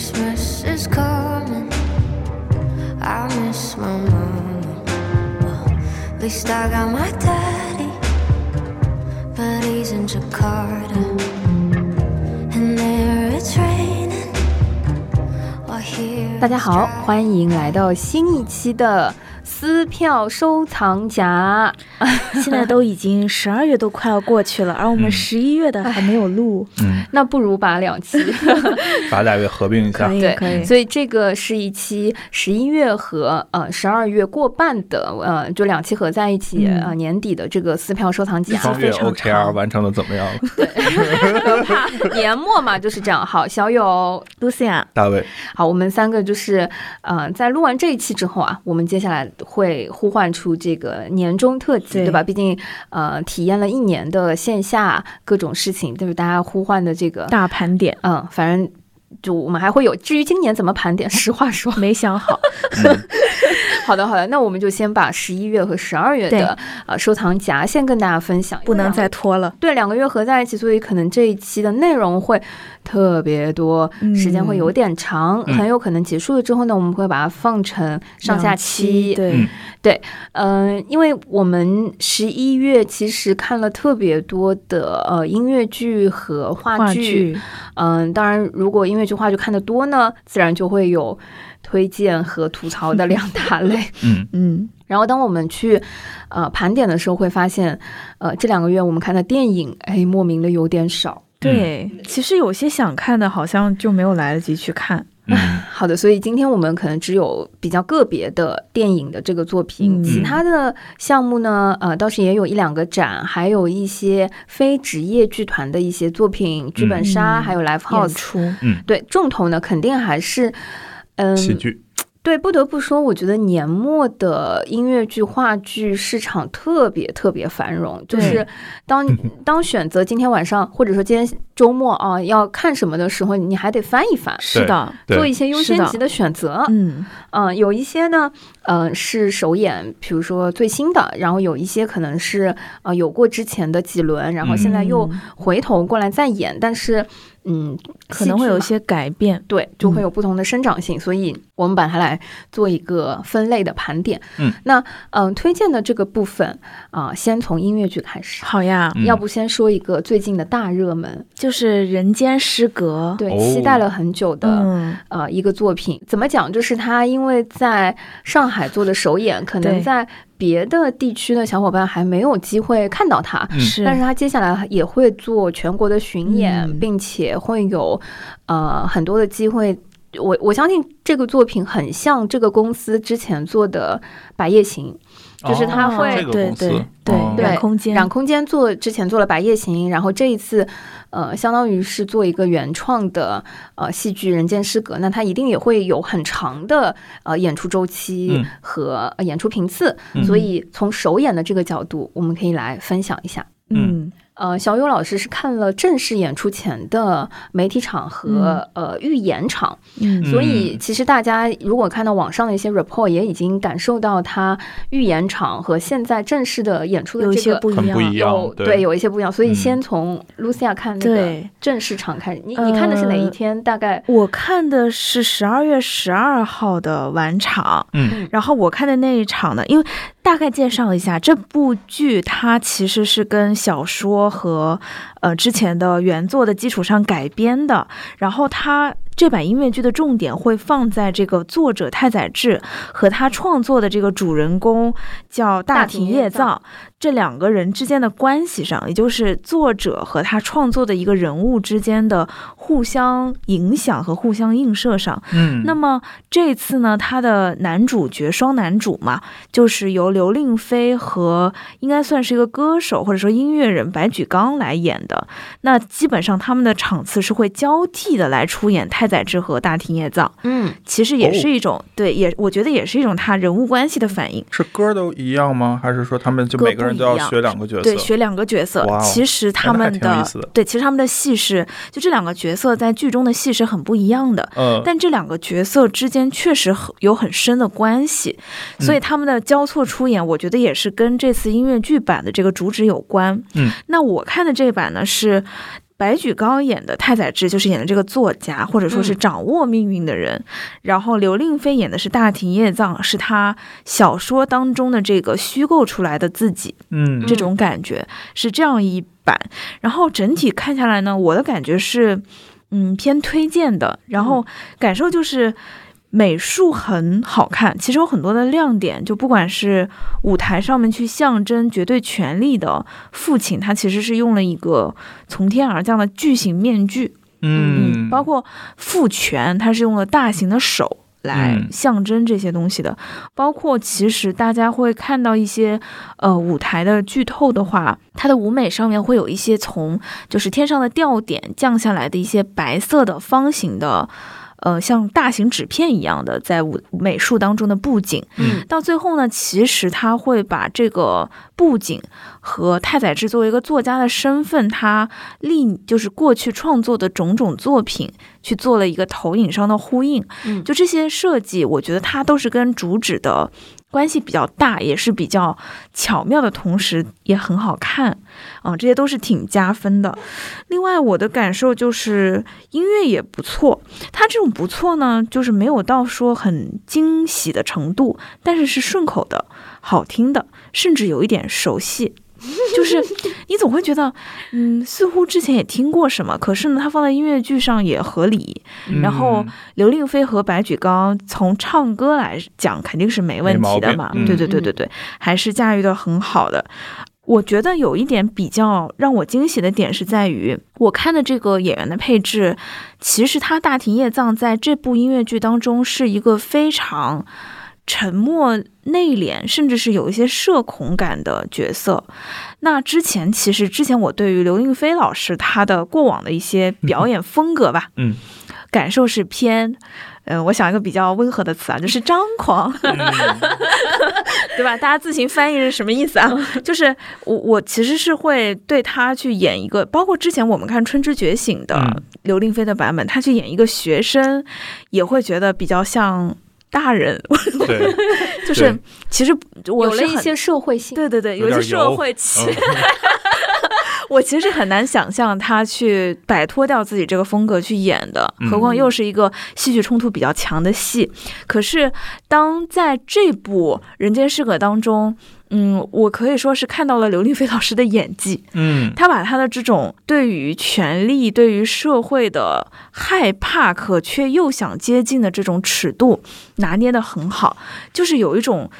Christmas is coming. I miss my mama. Well, at least I got my daddy, but he's in Jakarta. And there it's raining. While here 大家好.欢迎来到新一期的撕票收藏夹。现在都已经十二月都快要过去了，而我们嗯十一月的还没有录。嗯，那不如把两期 把俩月合并一下 对，可以。所以这个是一期十一月和呃十二月过半的呃，就两期合在一起、嗯呃年底的这个撕票收藏夹。双月非常 OKR 完成的怎么样了？对？年末嘛就是这样。好，小友，Lucia，大卫，好，我们三个就是呃，在录完这一期之后啊，我们接下来会呼唤出这个年终特辑，对对吧？毕竟呃，体验了一年的线下各种事情，就是大家呼唤的这个，大盘点嗯，反正。就我们还会有，至于今年怎么盘点，实话说，没想好，好的，好的，那我们就先把十一月和十二月的呃收藏夹先跟大家分享，不能再拖了。对两个月合在一起，所以可能这一期的内容会特别多，嗯。时间会有点长，嗯。很有可能结束了之后呢，我们会把它放成上下两期。对，嗯。嗯、因为我们十一月其实看了特别多的呃音乐剧和话话，剧嗯，当然，如果音乐剧、话剧看得多呢，自然就会有推荐和吐槽的两大 类。嗯，嗯，然后，当我们去呃盘点的时候，会发现，呃，这两个月我们看的电影，哎，莫名的有点少。对。其实有些想看的，好像就没有来得及去看。嗯，好的，所以今天我们可能只有比较个别的电影的这个作品，嗯。其他的项目呢，呃，倒是也有一两个展，还有一些非职业剧团的一些作品，剧本杀，嗯。还有 live house。出，对，重头呢肯定还是，嗯，喜剧，对，不得不说，我觉得年末的音乐剧、话剧市场特别特别繁荣。就是当当选择今天晚上或者说今天周末啊要看什么的时候，你还得翻一翻，是的，做一些优先级的选择。嗯，嗯、有一些呢，呃，是首演，比如说最新的，然后有一些可能是呃有过之前的几轮，然后现在又嗯回头过来再演，但是嗯，可能会有一些改变。对，就会嗯有不同的生长性，所以我们把它来做一个分类的盘点。嗯，那嗯、推荐的这个部分啊、先从音乐剧开始。好呀，嗯要不先说一个最近的大热门，就是《人间失格》。对，哦期待了很久的、嗯，呃一个作品。怎么讲？就是它因为在上海做的首演，可能在别的地区的小伙伴还没有机会看到它。嗯是，但是他接下来也会做全国的巡演，嗯并且会有呃很多的机会。我我相信这个作品很像这个公司之前做的《白夜行》，就是它哦会对对对哦。对染空间，染空间做之前做了《白夜行》，然后这一次，呃，相当于是做一个原创的呃戏剧《人间失格》，那它一定也会有很长的呃演出周期嗯。和、呃演出频次，嗯。所以从首演的这个角度，我们可以来分享一下。嗯，呃，小友老师是看了正式演出前的媒体场和、呃预演场，嗯。所以其实大家如果看到网上的一些 report，也已经感受到他预演场和现在正式的演出的有一这个些不一样。很不。一样有，对。有一些不一样，所以嗯。先从 Lucia 看那个对正式场开始。你你看的是哪一呃天？大概我看的是十二月十二号的晚场，嗯。然后我看的那一场呢，因为大概介绍一下这部剧，它其实是跟小说和呃之前的原作的基础上改编的，然后它。这版音乐剧的重点会放在这个作者太宰治和他创作的这个主人公叫大庭叶藏这两个人之间的关系上，也就是作者和他创作的一个人物之间的互相影响和互相映射上。嗯，那么这次呢，他的男主角双男主嘛，就是由刘令飞和应该算是一个歌手或者说音乐人白举纲来演的。那基本上他们的场次是会交替的来出演太宰治和大庭叶藏，嗯，其实也是一种、对，也我觉得也是一种他人物关系的反应。是歌都一样吗？还是说他们就每个人都要学两个角色？对，学两个角色其实他们的对，其实他们的戏是就这两个角色在剧中的戏是很不一样的。嗯，但这两个角色之间确实很有很深的关系，所以嗯他们的交错出演，我觉得也是跟这次音乐剧版的这个主旨有关。嗯，那我看的这版呢是。白举纲演的太宰治就是演的这个作家，或者说是嗯掌握命运的人。然后刘令飞演的是大庭叶藏，是他小说当中的这个虚构出来的自己。嗯这种感觉是这样一版。然后整体看下来呢，我的感觉是，嗯，偏推荐的。然后感受就是。美术很好看，其实有很多的亮点，就不管是舞台上面去象征绝对权力的父亲，他其实是用了一个从天而降的巨型面具，嗯，包括父权，他是用了大型的手来嗯象征这些东西的。包括其实大家会看到一些呃舞台的剧透的话，它的舞美上面会有一些从就是天上的吊点降下来的一些白色的方形的。呃，像大型纸片一样的在舞美术当中的布景，嗯。到最后呢，其实他会把这个布景和太宰治作为一个作家的身份，他历就是过去创作的种种作品去做了一个投影上的呼应。嗯。就这些设计，我觉得它都是跟主旨的关系比较大，也是比较巧妙的同时也很好看，啊、这些都是挺加分的。另外，我的感受就是音乐也不错，它这种不错呢，就是没有到说很惊喜的程度，但是是顺口的、好听的，甚至有一点熟悉。就是你总会觉得，嗯，似乎之前也听过什么，可是呢，它放在音乐剧上也合理。嗯然后刘令飞和白举纲从唱歌来讲肯定是没问题的嘛，对对对对对，还是驾驭的很好的。我觉得有一点比较让我惊喜的点是在于，我看的这个演员的配置，其实他大庭叶藏在这部音乐剧当中是一个非常沉默、内敛，甚至是有一些社恐感的角色。那之前其实之前我对于刘令飞老师他的过往的一些表演风格吧，嗯，感受是偏，嗯、我想一个比较温和的词啊，就是张狂，对吧？大家自行翻译是什么意思啊？就是我我其实是会对他去演一个，包括之前我们看《春之觉醒》的嗯刘令飞的版本，他去演一个学生，也会觉得比较像大人，对，就是其实我是很有了一些社会性。对对对，有些社会 我其实很难想象他去摆脱掉自己这个风格去演的，嗯何况又是一个戏剧冲突比较强的戏。可是当在这部《人间失格》当中，嗯，我可以说是看到了刘令飞老师的演技，嗯他把他的这种对于权力、对于社会的害怕，可却又想接近的这种尺度拿捏得很好，就是有一种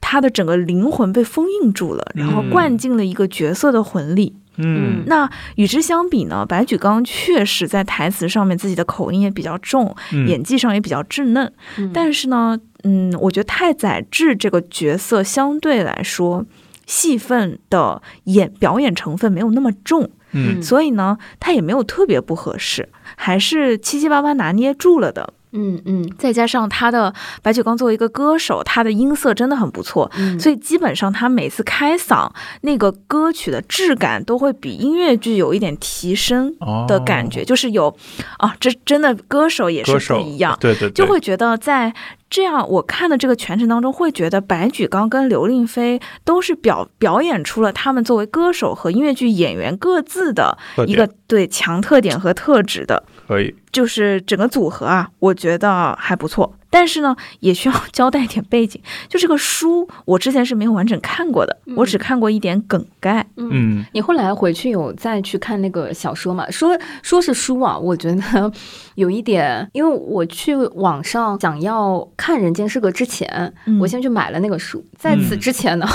他的整个灵魂被封印住了，然后嗯灌进了一个角色的魂力。嗯那与之相比呢，白举纲确实在台词上面自己的口音也比较重，嗯演技上也比较稚嫩，嗯但是呢，嗯，我觉得太宰治这个角色相对来说。戏份的演表演成分没有那么重，嗯所以呢，他也没有特别不合适，还是七七八八拿捏住了的。嗯嗯再加上他的白举纲作为一个歌手，他的音色真的很不错，嗯，所以基本上他每次开嗓，那个歌曲的质感都会比音乐剧有一点提升的感觉，就是有啊，这真的歌手也是不一样，对对，对。就会觉得在这样我看的这个全程当中，会觉得白举纲跟刘令飞都是表表演出了他们作为歌手和音乐剧演员各自的一个对强特点和特质的。可以，就是整个组合啊，我觉得还不错，但是呢，也需要 交代一点背景。就这个书，我之前是没有完整看过的，我只看过一点梗概。嗯你后来回去有再去看那个小说嘛？说说是书啊，我觉得有一点，因为我去网上想要看《人间失格》之前，嗯我先去买了那个书。在此之前呢，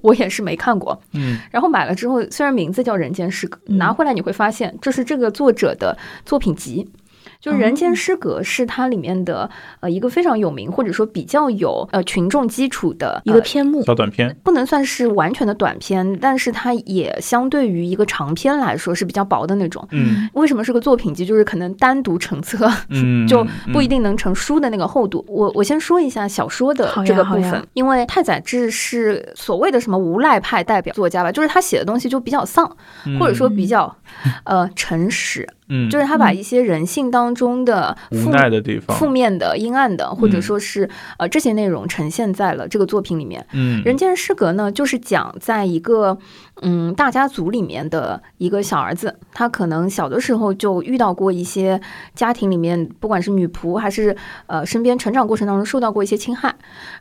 我也是没看过。嗯然后买了之后，虽然名字叫《人间失格》，嗯拿回来你会发现这是这个作者的作品集。就是《人间失格》是它里面的呃一个非常有名或者说比较有呃群众基础的一个篇目，小短片，不能算是完全的短篇，但是它也相对于一个长篇来说是比较薄的那种。嗯为什么是个作品集？就是可能单独成册嗯，就不一定能成书的那个厚度。我我先说一下小说的这个部分，因为太宰治是所谓的什么无赖派代表作家吧，就是他写的东西就比较丧，嗯，或者说比较呃诚实，嗯，就是他把一些人性当中的负无奈的地方，负面的、阴暗的，或者嗯。说是呃这些内容呈现在了这个作品里面。嗯，人间失格呢，就是讲在一个嗯大家族里面的一个小儿子，他可能小的时候就遇到过一些家庭里面，不管是女仆还是呃身边成长过程当中受到过一些侵害，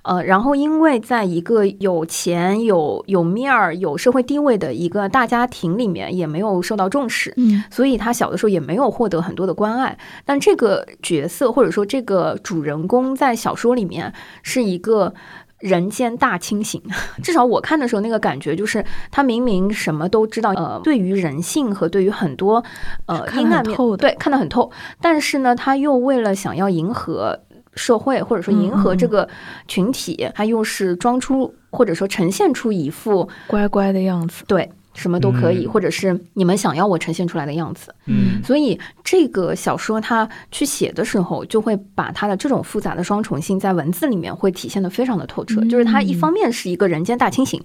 呃，然后因为在一个有钱、有有面儿、有社会地位的一个大家庭里面，也没有受到重视，嗯所以他小的时候也没有获得很多的关爱。但这个角色或者说这个主人公在小说里面是一个。人间大清醒，至少我看的时候那个感觉就是，他明明什么都知道，呃，对于人性和对于很多呃阴暗面，对看得很透，但是呢，他又为了想要迎合社会或者说迎合这个群体，他又是装出或者说呈现出一副乖乖的样子。对什么都可以，嗯或者是你们想要我呈现出来的样子。嗯所以这个小说它去写的时候，就会把它的这种复杂的双重性在文字里面会体现的非常的透彻。嗯就是它一方面是一个人间大清醒。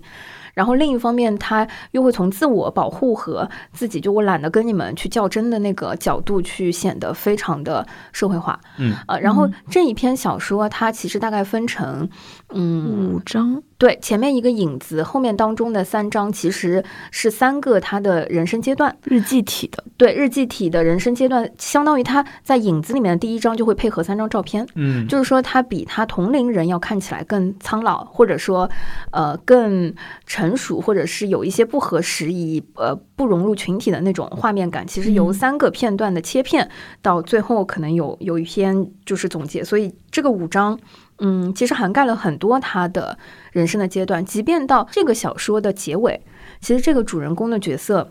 然后另一方面，他又会从自我保护和自己就我懒得跟你们去较真的那个角度去显得非常的社会化。嗯呃，然后嗯这一篇小说它其实大概分成，嗯，五章，对，前面一个影子，后面当中的三章其实是三个他的人生阶段。日记体的，对日记体的人生阶段，相当于他在影子里面的第一章就会配合三张照片，嗯，就是说他比他同龄人要看起来更苍老，或者说呃更成熟，或者是有一些不合时宜，呃不融入群体的那种画面感。其实由嗯三个片段的切片到最后可能有有一篇就是总结，所以这个五章。嗯，其实涵盖了很多他的人生的阶段，即便到这个小说的结尾，其实这个主人公的角色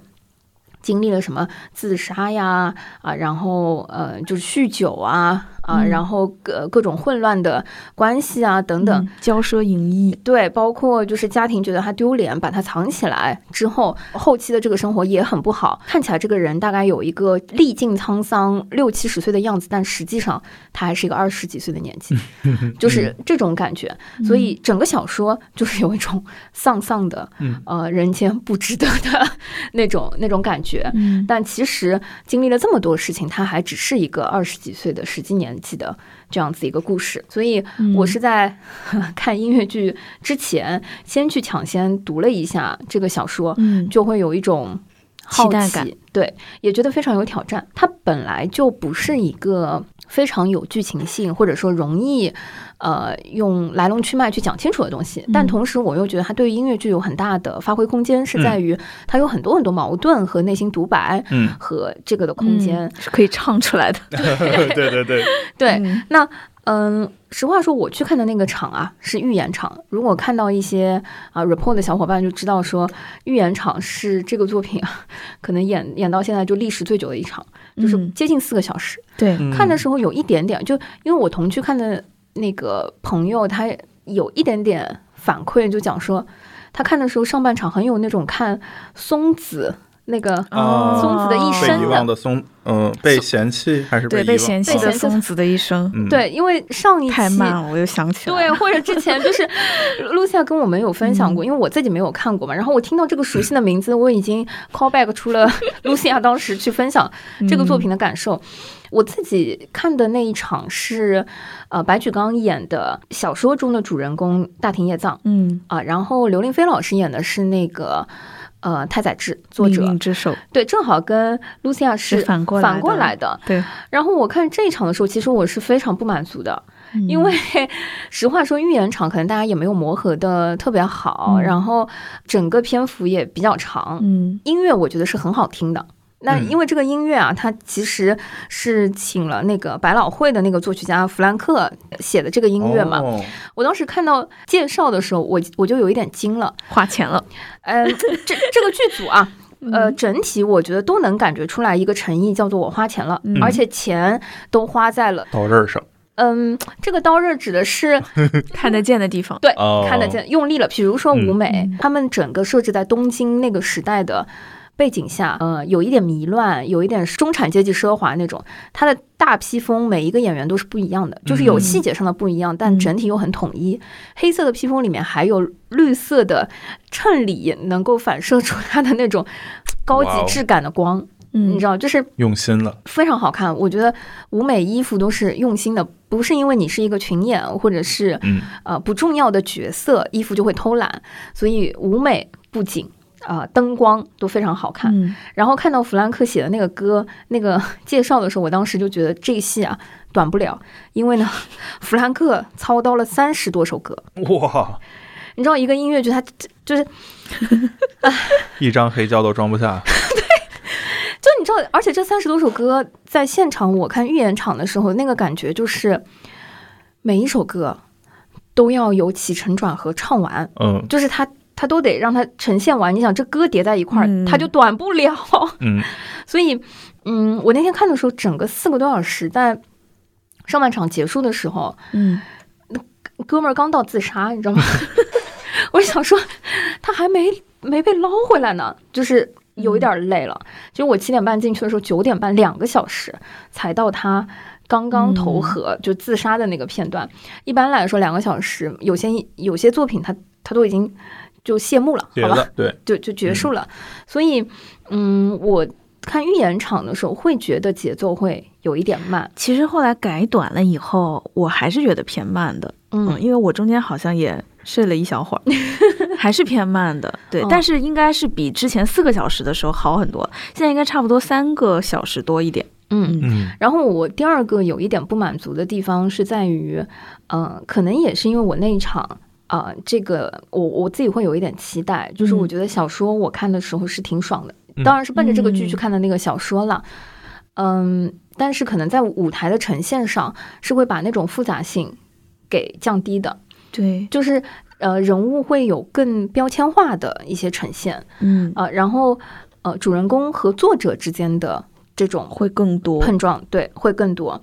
经历了什么自杀呀啊，然后呃就是酗酒啊啊，嗯然后各各种混乱的关系啊等等。嗯骄奢淫逸，对，包括就是家庭觉得他丢脸，把他藏起来之后，后期的这个生活也很不好。看起来这个人大概有一个历尽沧桑六七十岁的样子，但实际上他还是一个二十几岁的年纪，就是这种感觉。所以整个小说就是有一种丧丧的，嗯呃，人间不值得的 那种那种感觉。嗯但其实经历了这么多事情，他还只是一个二十几岁的实际年纪的这样子一个故事。所以嗯我是在 看音乐剧之前，先去抢先读了一下这个小说，嗯就会有一种好期待感奇，对，也觉得非常有挑战。它本来就不是一个非常有剧情性，或者说容易呃用来龙去脉去讲清楚的东西，但嗯同时我又觉得它对于音乐剧有很大的发挥空间，是在于它有很多很多矛盾和内心独白。嗯，和这个的空间，嗯是可以唱出来的。对 对对，对，嗯。那嗯，实话说，我去看的那个场啊是预演场。如果看到一些啊 report 的小伙伴就知道说，预演场是这个作品啊，可能演演到现在就历时最久的一场，就是嗯。接近四个小时。对，嗯。看的时候有一点点，就因为我同去看的那个朋友，他有一点点反馈，就讲说，他看的时候上半场很有那种看松子那个啊松子的一被遗忘的松，嗯，被嫌弃还是对，被嫌弃。被嫌弃。的松子的一生。嗯，对，因为上一期太慢了，我又想起来对，或者之前 就是露西亚跟我们有分享过，因为我自己没有看过嘛，然后我听到这个熟悉的名字，我已经 call back 出了露西亚当时去分享这个作品的感受。我自己看的那一场是，呃，白举纲演的小说中的主人公大庭叶藏嗯，啊、然后刘令飞老师演的是那个。呃，太宰治作者之手对，正好跟露西亚是是反过来反过的来的。对，然后我看这一场的时候，其实我是非常不满足的，嗯 因为实话说，预言场可能大家也没有磨合的特别好，嗯然后整个篇幅也比较长，嗯音乐我觉得是很好听的。那嗯因为这个音乐啊，它其实是请了那个百老汇的那个作曲家弗兰克写的这个音乐嘛。哦我当时看到介绍的时候，我我就有一点惊了。花钱了，呃，这这个剧组啊，呃，整体我觉得都能感觉出来一个诚意，叫做我花钱了，嗯而且钱都花在了，刀刃上嗯，这个刀刃指的是 看得见的地方。对、哦看得见，用力了。比如说舞美，嗯他们整个设置在东京那个时代的。背景下，呃，有一点迷乱，有一点中产阶级奢华那种。它的大披风每一个演员都是不一样的，就是有嗯细节上的不一样，但嗯整体又很统一。黑色的披风里面还有绿色的衬里，能够反射出它的那种高级质感的光。嗯你知道，就是用心了，非常好看。我觉得舞美衣服都是用心的，不是因为你是一个群演或者是嗯，呃不重要的角色，衣服就会偷懒。所以舞美布景。啊、灯光都非常好看。嗯然后看到弗兰克写的那个歌那个 介绍的时候，我当时就觉得这戏啊短不了，因为呢，弗兰克操刀了三十多首歌。哇，你知道，一个音乐剧它就是 一张黑胶都装不下，对就你知道，而且这三十多首歌在现场我看预演场的时候，那个感觉就是每一首歌都要有起承转合唱完，嗯就是它它都得让它呈现完。你想，这歌叠在一块儿，嗯它就短不了。嗯，所以，嗯，我那天看的时候，整个四个多小时，在上半场结束的时候，嗯哥们儿刚到自杀，你知道吗？我想说，他还没没被捞回来呢，就是有一点累了。就我七点半进去的时候，九点半两个小时才到他刚刚投河、就自杀的那个片段。一般来说，两个小时，有些有些作品它它都已经就谢幕了，好吧？对，就就结束了。所以，嗯，我看预演场的时候会觉得节奏会有一点慢，其实后来改短了以后，我还是觉得偏慢的。嗯，嗯因为我中间好像也睡了一小会儿，还是偏慢的。对，嗯但是应该是比之前四个小时的时候好很多，现在应该差不多三个小时多一点。嗯。嗯然后我第二个有一点不满足的地方是在于，呃，可能也是因为我那一场。啊、这个我我自己会有一点期待，就是嗯。我觉得小说我看的时候是挺爽的，嗯。当然是奔着这个剧嗯。去看的那个小说了，嗯，但是可能在舞台的呈现上是会把那种复杂性给降低的，对，就是呃人物会有更标签化的一些呈现，嗯，呃，然后呃主人公和作者之间的这种会更多。碰撞，对，会更多。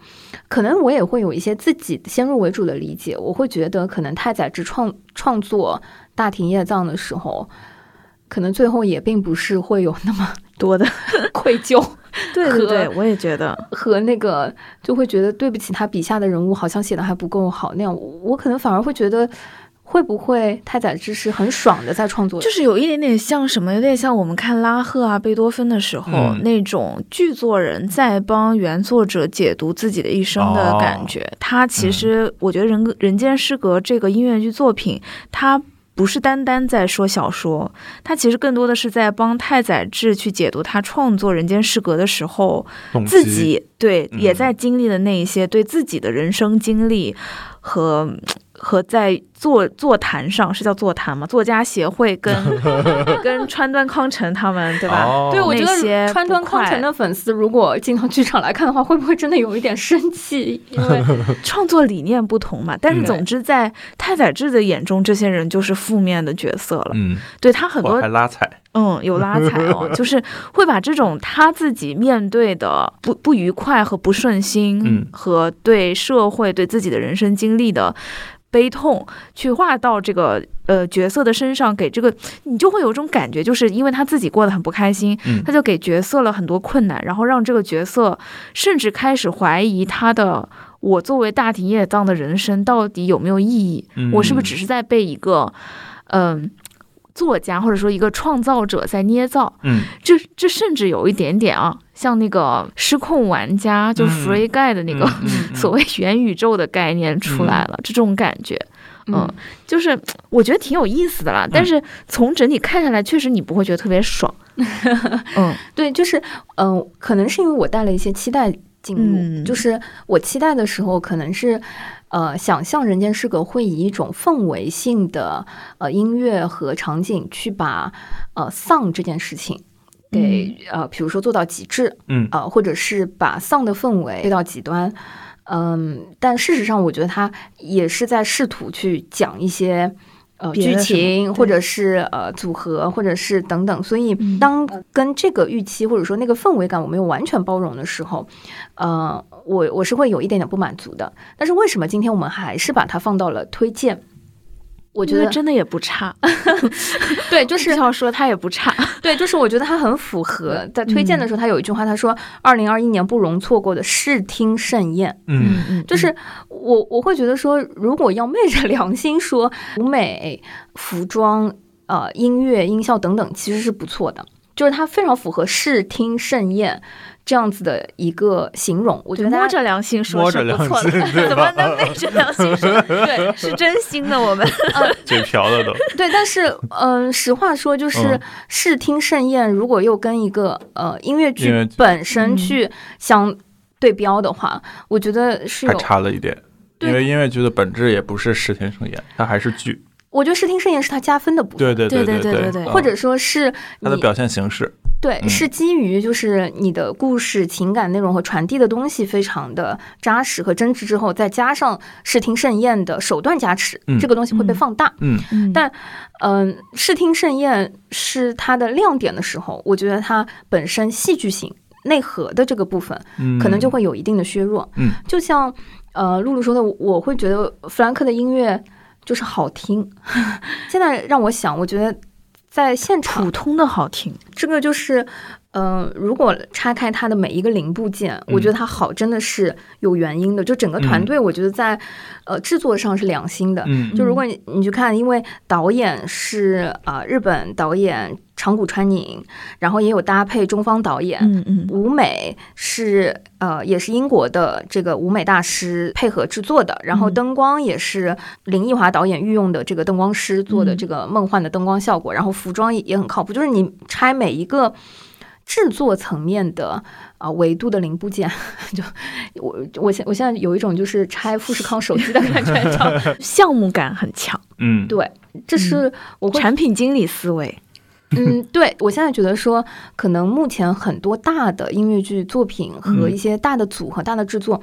可能我也会有一些自己先入为主的理解，我会觉得可能太宰治创创作《大庭叶藏》的时候，可能最后也并不是会有那么多的，愧疚对对对，我也觉得，和那个，就会觉得对不起他笔下的人物，好像写的还不够好那样。我我可能反而会觉得。会不会太宰治是很爽的在创作？就是有一点点像什么，有点像我们看拉赫啊、贝多芬的时候、嗯。那种剧作人在帮原作者解读自己的一生的感觉。他其实，我觉得人《人间失格》这个音乐剧作品，它不是单单在说小说，它其实更多的是在帮太宰治去解读他创作《人间失格》的时候，自己对嗯。也在经历的那一些对自己的人生经历和和在座座谈上是叫座谈吗？作家协会跟 跟川端康成他们对吧？哦对，我觉得川端康成的粉丝如果进到剧场来看的话，会不会真的有一点生气？因为 创作理念不同嘛。但是嗯总之，在太宰治的眼中，这些人就是负面的角色了。嗯，对他很多我还拉踩，嗯，有拉踩哦，就是会把这种他自己面对的不不愉快和不顺心，嗯和对社会、对自己的人生经历的悲痛，去画到这个呃角色的身上，给这个你就会有一种感觉，就是因为他自己过得很不开心，嗯他就给角色了很多困难，然后让这个角色甚至开始怀疑他的。我作为大庭叶藏的人生到底有没有意义？嗯我是不是只是在被一个，嗯、作家或者说一个创造者在捏造？嗯这这甚至有一点点啊，像那个失控玩家，就嗯 Free Guy 的那个、所谓元宇宙的概念出来了，这种感觉，嗯嗯，就是我觉得挺有意思的啦。但是从整体看下来，确实你不会觉得特别爽。嗯对，就是嗯、呃可能是因为我带了一些期待进入，嗯就是我期待的时候，可能是呃想象《人间失格》会以一种氛围性的呃音乐和场景去把呃丧这件事情给、呃，比如说做到极致，嗯呃，或者是把丧的氛围推到极端。嗯，但事实上，我觉得他也是在试图去讲一些呃剧情，或者是呃组合，或者是等等。所以嗯当跟这个预期或者说那个氛围感我没有完全包容的时候，呃，我我是会有一点点不满足的。但是为什么今天我们还是把它放到了推荐？我觉得真的也不差，对，就就是 是要说它也不差。对，就是我觉得它很符合。在推荐的时候，他有一句话，他说：“二零二一年不容错过的视听盛宴。”嗯嗯，就是我我会觉得说，如果要昧着良心说，舞美、服装、呃音乐、音效等等，其实是不错的。就是它非常符合视听盛宴这样子的一个形容，我觉得摸着良心说摸着是不错的，良心 对怎么能昧着良心说？对，是真心的。我们嘴瓢了都。对，但是嗯、呃实话说，就是嗯视听盛宴，如果又跟一个呃音乐剧本身嗯去相对标的话，我觉得是还有。差了一点，因为音乐剧的本质也不是视听盛宴，它还是剧。我觉得视听盛宴是它加分的部分，对对对对对对对嗯。或者说是你它的表现形式。对，嗯。是基于就是你的故事、情感内容和传递的东西非常的扎实和真挚之后，再加上视听盛宴的手段加持，嗯。这个东西会被嗯。放大。嗯。嗯。但嗯，视听盛宴是它的亮点的时候，我觉得它本身戏剧性内核的这个部分嗯，可能就会有一定的削弱。嗯，就像呃露露说的，我会觉得弗兰克的音乐就是好听。现在让我想，我觉得在现场普通的好听。这个就是，呃，如果拆开它的每一个零部件，我觉得它好真的是有原因的。就整个团队，我觉得在、呃制作上是良心的。嗯就如果你你去看，因为导演是啊、呃日本导演长谷川宁，然后也有搭配中方导演。嗯嗯。舞美是呃，也是英国的这个舞美大师配合制作的，然后嗯。灯光也是林奕华导演御用的这个灯光师做的嗯。这个梦幻的灯光效果，然后服装也也很靠谱，就是你拆每一个制作层面的啊、维度的零部件，就我我现我现在有一种就是拆富士康手机的感觉，项目感很强，嗯，对，这是我会产品经理思维。嗯，对，我现在觉得说，可能目前很多大的音乐剧作品和嗯一些大的组合、大的制作，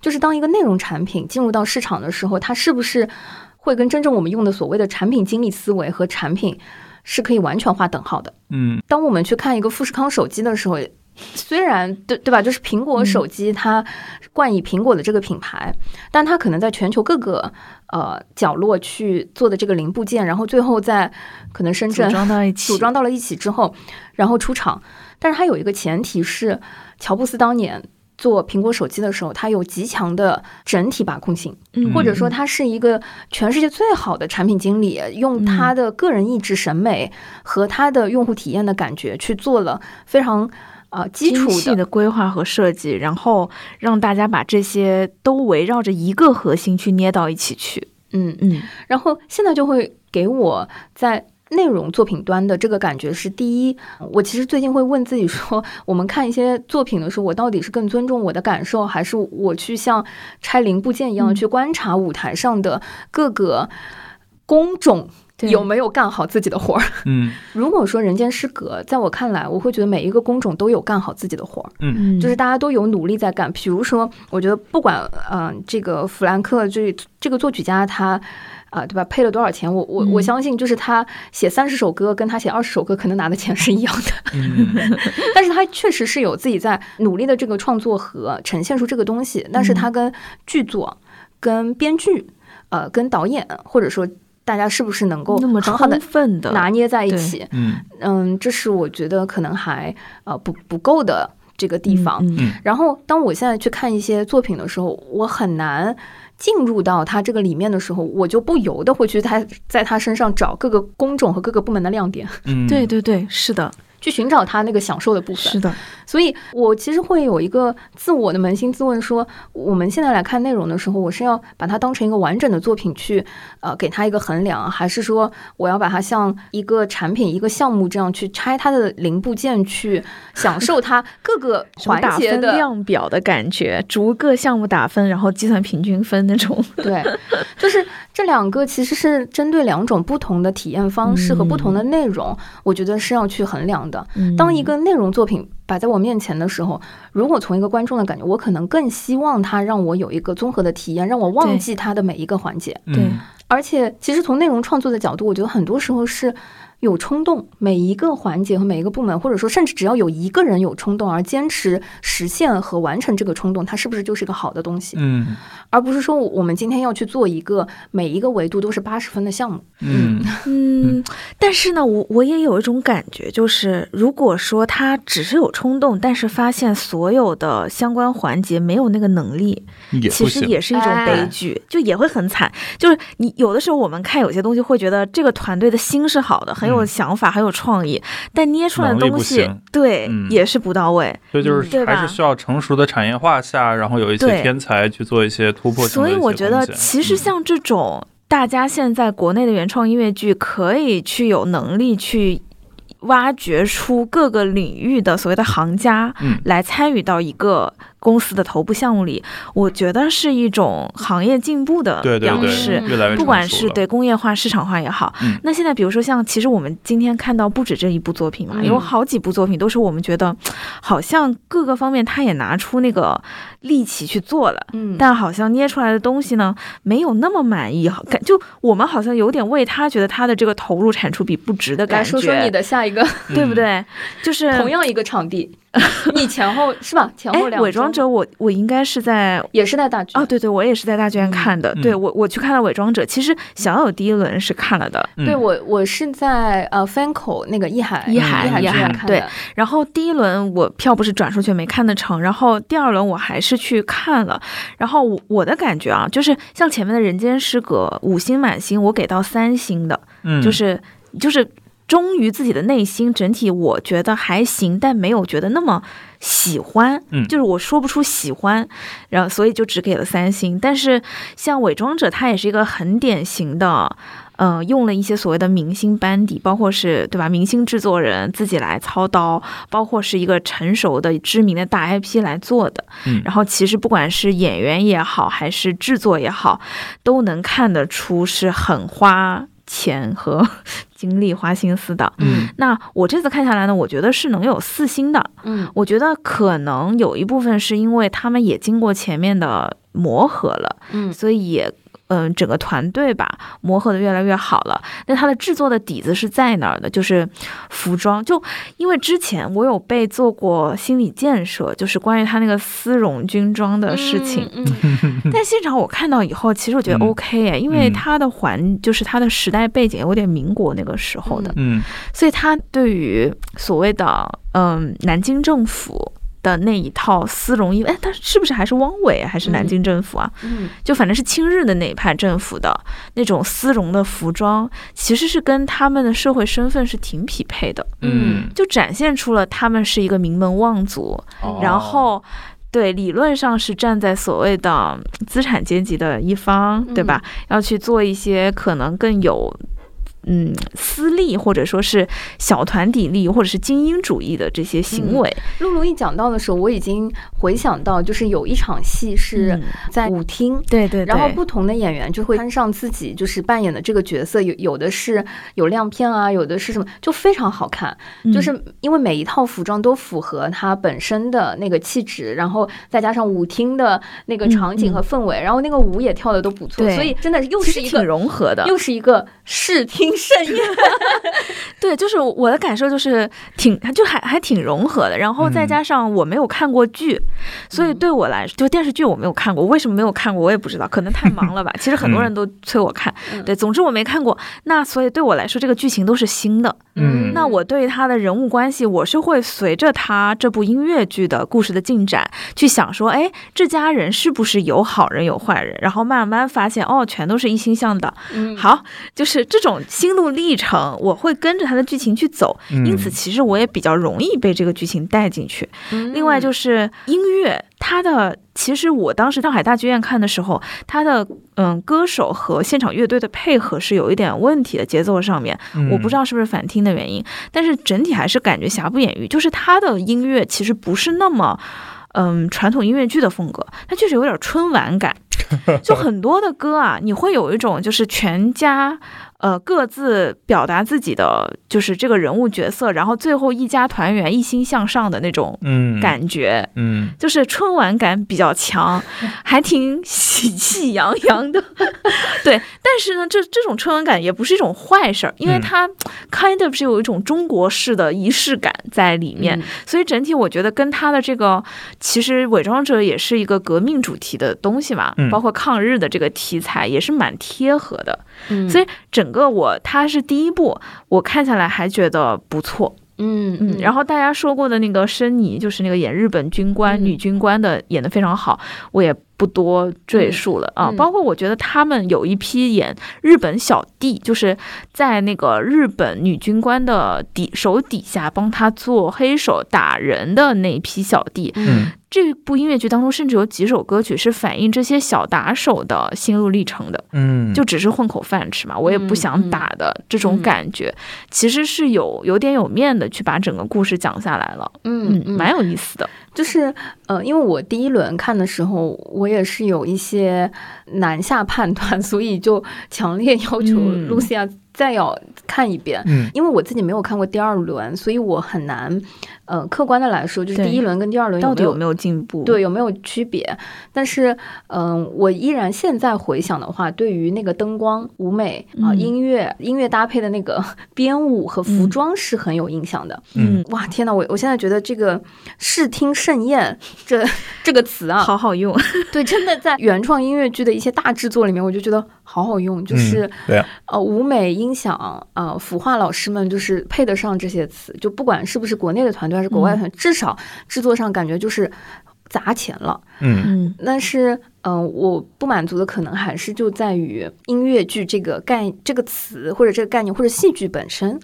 就是当一个内容产品进入到市场的时候，它是不是会跟真正我们用的所谓的产品经理思维和产品是可以完全划等号的？嗯当我们去看一个富士康手机的时候，虽然对对吧，就是苹果手机它冠以苹果的这个品牌，但它可能在全球各个呃角落去做的这个零部件，然后最后在可能深圳组圳装到一起，组装到了一起之后，然后出厂。但是它有一个前提是，乔布斯当年做苹果手机的时候，他有极强的整体把控性，嗯或者说他是一个全世界最好的产品经理，用他的个人意志、审美和他的用户体验的感觉去做了非常呃基础精细的的规划和设计，然后让大家把这些都围绕着一个核心去捏到一起去。嗯嗯然后现在就会给我在内容作品端的这个感觉是：第一，我其实最近会问自己说，我们看一些作品的时候，我到底是更尊重我的感受，还是我去像拆零部件一样嗯去观察舞台上的各个工种对有没有干好自己的活儿？嗯如果说人间失格，在我看来，我会觉得每一个工种都有干好自己的活儿。嗯，就是大家都有努力在干。比如说，我觉得不管嗯、呃这个弗兰克这这个作曲家他。啊，对吧？配了多少钱？我我我嗯相信，就是他写三十首歌，跟他写二十首歌，可能拿的钱是一样的。嗯 但是他确实是有自己在努力的这个创作和呈现出这个东西。但是他跟剧作、跟编剧、呃，跟导演，或者说大家是不是能够很好的充分的。拿捏在一起？嗯。嗯，这是我觉得可能还呃不不够的这个地方。嗯嗯。然后，当我现在去看一些作品的时候，我很难进入到它这个里面的时候，我就不由得会去他在他身上找各个工种和各个部门的亮点，嗯，对对对，是的，去寻找他那个享受的部分。是的，所以，我其实会有一个自我的扪心自问说，我们现在来看内容的时候，我是要把它当成一个完整的作品去，呃，给它一个衡量，还是说我要把它像一个产品、一个项目这样去拆它的零部件，去享受它各个环节的量表的感觉，逐个项目打分，然后计算平均分那种。对，就是这两个其实是针对两种不同的体验方式和不同的内容，我觉得是要去衡量的。当一个内容作品摆在我面前的时候，如果从一个观众的感觉，我可能更希望它让我有一个综合的体验，让我忘记它的每一个环节。嗯对，而且其实从内容创作的角度，我觉得很多时候是。有冲动，每一个环节和每一个部门，或者说甚至只要有一个人有冲动而坚持实现和完成这个冲动，它是不是就是一个好的东西？嗯而不是说我们今天要去做一个每一个维度都是八十分的项目。嗯嗯，但是呢，我我也有一种感觉，就是如果说他只是有冲动，但是发现所有的相关环节没有那个能力，其实。也是一种悲剧，就也会很惨。就是你有的时候我们看有些东西会觉得这个团队的心是好的，很有嗯。想法，很有创意，但捏出来的东西，对，嗯。也是不到位。所以就是还是需要成熟的产业化下，然后有一些天才去做一些突破性所以我觉得，其实嗯。像这种大家现在国内的原创音乐剧，可以去有能力去挖掘出各个领域的所谓的行家，嗯。来参与到一个公司的头部项目里，我觉得是一种行业进步的对对对，表示。越来越不管是对工业化、市场化也好，嗯。那现在比如说像，其实我们今天看到不止这一部作品嘛，嗯。有好几部作品都是我们觉得，好像各个方面他也拿出那个力气去做了，嗯。但好像捏出来的东西呢，没有那么满意，感就我们好像有点为他觉得他的这个投入产出比不值的感觉，来说说你的下一个 对不对？就是同样一个场地，你前后是吧？前后哎，两伪装者我我应该是在。也是在大剧哦，对对，我也是在大剧院看的。嗯。对我，我去看了《伪装者》，其实小友第一轮是看了的，嗯。对我我是在呃 FANCO 那个艺海艺海海剧艺海看的，然后第一轮我票不是转出去没看得成，然后第二轮我还是去看了，然后我我的感觉啊，就是像前面的《人间失格》五星满星，我给到三星的，嗯，就是就是忠于自己的内心，整体我觉得还行，但没有觉得那么喜欢，嗯就是我说不出喜欢，然后所以就只给了三星。但是像伪装者，它也是一个很典型的。呃，用了一些所谓的明星班底，包括是对吧？明星制作人自己来操刀，包括是一个成熟的知名的大 IP 来做的。嗯然后其实不管是演员也好，还是制作也好，都能看得出是很花钱和 精力、花心思的。嗯那我这次看下来呢，我觉得是能有四星的。嗯我觉得可能有一部分是因为他们也经过前面的磨合了，嗯所以也。嗯，整个团队吧磨合的越来越好了。那它的制作的底子是在哪儿的？就是服装。就因为之前我有被做过心理建设，就是关于他那个丝绒军装的事情。嗯嗯 但现场我看到以后，其实我觉得嗯 OK 哎，因为嗯它的环就是它的时代背景有点民国那个时候的，嗯所以它对于所谓的嗯南京政府。的那一套丝绒衣，哎，他是不是还是汪伪啊还是南京政府啊？嗯就反正是亲日的那一派政府的那种丝绒的服装，其实是跟他们的社会身份是挺匹配的，嗯，就展现出了他们是一个名门望族，哦然后。对，理论上是站在所谓的资产阶级的一方，对吧？要去做一些可能更有，嗯，私利或者说是小团体利益或者是精英主义的这些行为。露露一讲到的时候，我已经回想到，就是有一场戏是嗯在舞厅。对对对，然后不同的演员就会穿上自己就是扮演的这个角色，有有的是有亮片啊，有的是什么，就非常好看。嗯就是因为每一套服装都符合它本身的那个气质，然后再加上舞厅的那个场景和氛围，然后那个舞也跳的都不错，对所以真的又是一个融合的。又是一个视听盛宴。对，就是我的感受就是挺，就还还挺融合的。然后再嗯加上我没有看过剧，所以对我来说，就电视剧我没有看过。为什么没有看过，我也不知道，可能太忙了吧。其实很多人都催我看，嗯对，总之我没看过。那所以对我来说，这个剧情都是新的。嗯那我对于他的人物关系，我是会随着他这部音乐剧的故事的进展去想说，哎，这家人是不是有好人有坏人？然后慢慢发现，哦，全都是一心向导。嗯，好，就是这种心路历程，我会跟着他的剧情去走，嗯因此其实我也比较容易被这个剧情带进去。嗯另外就是音乐，它的其实我当时上海大剧院看的时候，它的嗯歌手和现场乐队的配合是有一点问题的，节奏上面嗯我不知道是不是反听的原因，但是整体还是感觉瑕不掩瑜，就是它的音乐其实不是那么。嗯，传统音乐剧的风格，它确实有点春晚感，就很多的歌啊，你会有一种就是全家呃，各自表达自己的就是这个人物角色，然后最后一家团圆、一心向上的那种嗯，感觉。嗯就是春晚感比较强，还挺喜气洋洋的。对，但是呢，这这种春晚感也不是一种坏事儿，因为嗯它 kind of 是有一种中国式的仪式感在里面，嗯所以整体我觉得跟他的这个其实伪装者也是一个革命主题的东西嘛，嗯包括抗日的这个题材也是蛮贴合的。嗯所以整个我它是第一部，我看下来还觉得不错。嗯嗯，然后大家说过的那个申妮，就是那个演日本军官、嗯女军官的，演的非常好，我也不多赘述了、啊。嗯包括我觉得他们有一批演日本小弟，就是在那个日本女军官的底手底下帮他做黑手打人的那批小弟。嗯这部音乐剧当中，甚至有几首歌曲是反映这些小打手的心路历程的。嗯，就只是混口饭吃嘛，我也不想打的这种嗯感觉，其实是有有点有面的去把整个故事讲下来了，嗯蛮有意思的。就是呃，因为我第一轮看的时候，我也是有一些难下判断，所以就强烈要求嗯。露西亚再要看一遍。嗯因为我自己没有看过第二轮，所以我很难，呃，客观的来说，就是第一轮跟第二轮到底有没有进步？对，有没有区别？但是，嗯、我依然现在回想的话，对于那个灯光、舞美啊、嗯音乐、音乐搭配的那个编舞和服嗯装是很有印象的。嗯，哇，天呐，我我现在觉得这个“视听盛宴”这 这个词啊，好好用。对，真的在原创音乐剧的一些大制作里面，我就觉得好好用，就是、嗯对啊，呃，舞美、音响，呃，腐化老师们就是配得上这些词，就不管是不是国内的团队还是国外的团队，至少制作上感觉就是砸钱了。嗯嗯但是，嗯、我不满足的可能还是就在于音乐剧这个概这个词或者这个概念或者戏剧本身，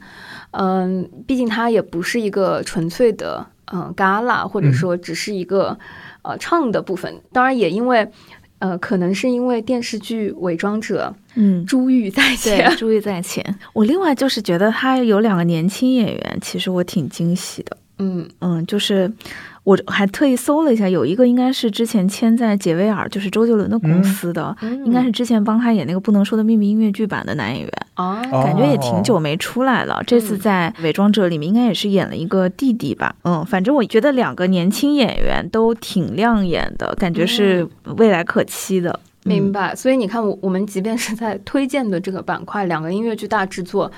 嗯、毕竟它也不是一个纯粹的嗯、gala，或者嗯说只是一个、呃唱的部分。当然，也因为呃，可能是因为电视剧《伪装者嗯》，珠玉在前珠玉在前。我另外就是觉得他有两个年轻演员，其实我挺惊喜的。嗯嗯，就是我还特意搜了一下，有一个应该是之前签在杰威尔，就是周杰伦的公司的，嗯，应该是之前帮他演那个《不能说的秘密》音乐剧版的男演员。啊，哦感觉也挺久没出来了。这次在《伪装者》里面应该也是演了一个弟弟吧？嗯，反正我觉得两个年轻演员都挺亮眼的，感觉是未来可期的。明白。所以你看，我我们即便是在推荐的这个板块，两个音乐剧大制作。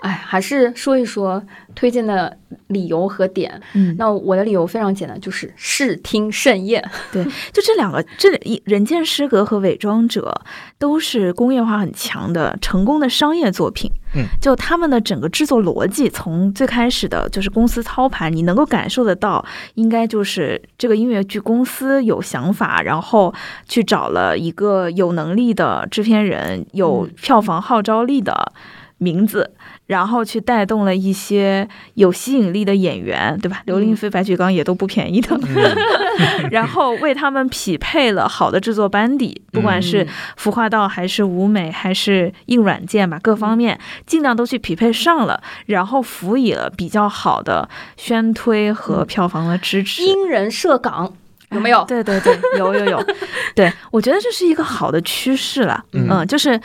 哎，还是说一说推荐的理由和点。嗯，那我的理由非常简单，就是视听盛宴。对，就这两个，这一人间失格和伪装者都是工业化很强的成功的商业作品。嗯，就他们的整个制作逻辑，从最开始的就是公司操盘，你能够感受得到，应该就是这个音乐剧公司有想法，然后去找了一个有能力的制片人，有嗯票房号召力的名字。然后去带动了一些有吸引力的演员，对吧？刘令飞、白举纲也都不便宜的。嗯 然后为他们匹配了好的制作班底，不管是服化道还是舞美还是硬软件吧，各方面尽量都去匹配上了，然后辅以了比较好的宣推和票房的支持。因人设岗，有没有？对对对，有有有，对我觉得这是一个好的趋势了。嗯嗯，就是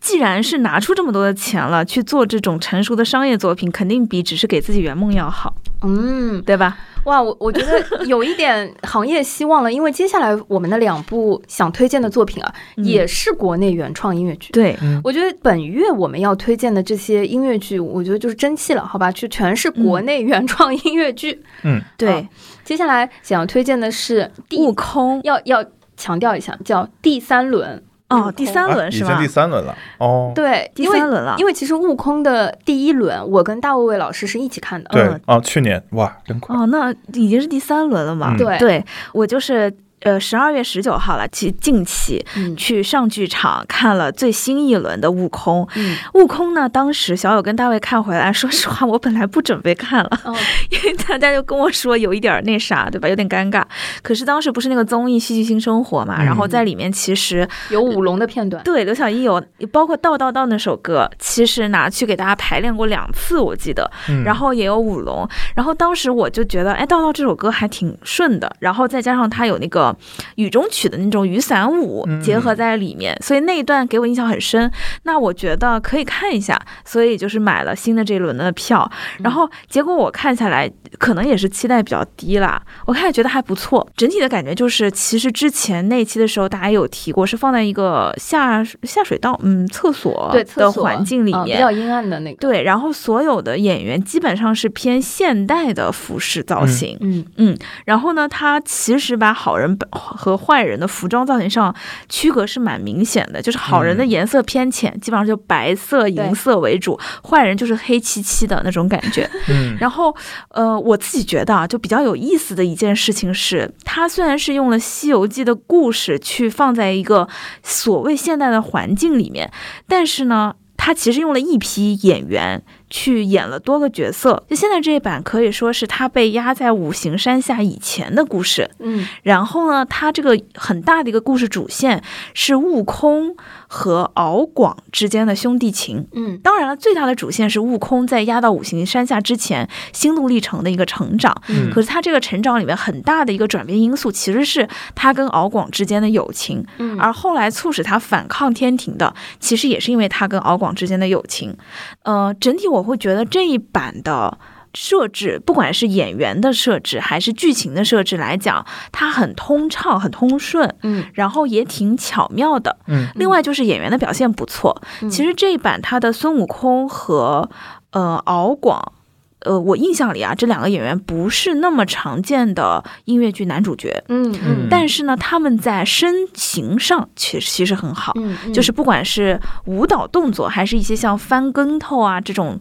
既然是拿出这么多的钱了去做这种成熟的商业作品，肯定比只是给自己圆梦要好，嗯，对吧？哇，我我觉得有一点行业希望了，因为接下来我们的两部想推荐的作品啊，嗯也是国内原创音乐剧。对，我觉得本月我们要推荐的这些音乐剧，我觉得就是争气了，好吧？就全是国内原创音乐剧。嗯，对，接下来想要推荐的是悟空要要强调一下，叫第三轮哦，第三啊轮是吧已经第？三轮了哦。对，第三轮了，因为其实悟空的第一轮，我跟大卫卫老师是一起看的。对嗯哦，去年哇，真快。哦，那已经是第三轮了嘛？嗯对对我就是呃十二月十九号了，其近期嗯去上剧场看了最新一轮的悟空。嗯悟空呢，当时小友跟大卫看回来，说实话，我本来不准备看了，哦 因为大家就跟我说有一点儿那啥，对吧？有点尴尬。可是当时不是那个综艺《戏剧新生活》嘛，嗯然后在里面其实有舞龙的片段。对刘晓一有包括《道道道》那首歌，其实拿去给大家排练过两次，我记得。嗯然后也有舞龙，然后当时我就觉得，哎，道道这首歌还挺顺的，然后再加上他有那个个雨中曲的那种雨伞舞嗯。结合在里面，所以那一段给我印象很深。那我觉得可以看一下，所以就是买了新的这一轮的票。然后结果我看下来，可能也是期待比较低啦。我看觉得还不错，整体的感觉就是，其实之前那期的时候大家有提过，是放在一个下下水道，嗯，厕所的环境里面，啊比较阴暗的那个，对，然后所有的演员基本上是偏现代的服饰造型，嗯。嗯。然后呢，他其实把好人本和坏人的服装造型上区隔是蛮明显的，就是好人的嗯颜色偏浅，基本上就白色、银色为主，坏人就是黑漆漆的那种感觉。嗯然后，呃，我自己觉得啊，就比较有意思的一件事情是，他虽然是用了《西游记》的故事去放在一个所谓现代的环境里面，但是呢，他其实用了一批演员去演了多个角色。就现在这一版可以说是他被压在五行山下以前的故事。嗯然后呢，他这个很大的一个故事主线是悟空和敖广之间的兄弟情。嗯当然了，最大的主线是悟空在压到五行山下之前心路历程的一个成长。嗯可是他这个成长里面很大的一个转变因素，其实是他跟敖广之间的友情。嗯，而后来促使他反抗天庭的，其实也是因为他跟敖广之间的友情。呃，整体我会觉得这一版的。设置，不管是演员的设置还是剧情的设置来讲，它很通畅、很通顺，嗯然后也挺巧妙的。嗯另外就是演员的表现不错。嗯其实这一版他的孙悟空和呃敖广。呃，我印象里啊，这两个演员不是那么常见的音乐剧男主角，嗯嗯。但是呢，他们在身形上其实其实很好，嗯，就是不管是舞蹈动作，还是一些像翻跟头啊这种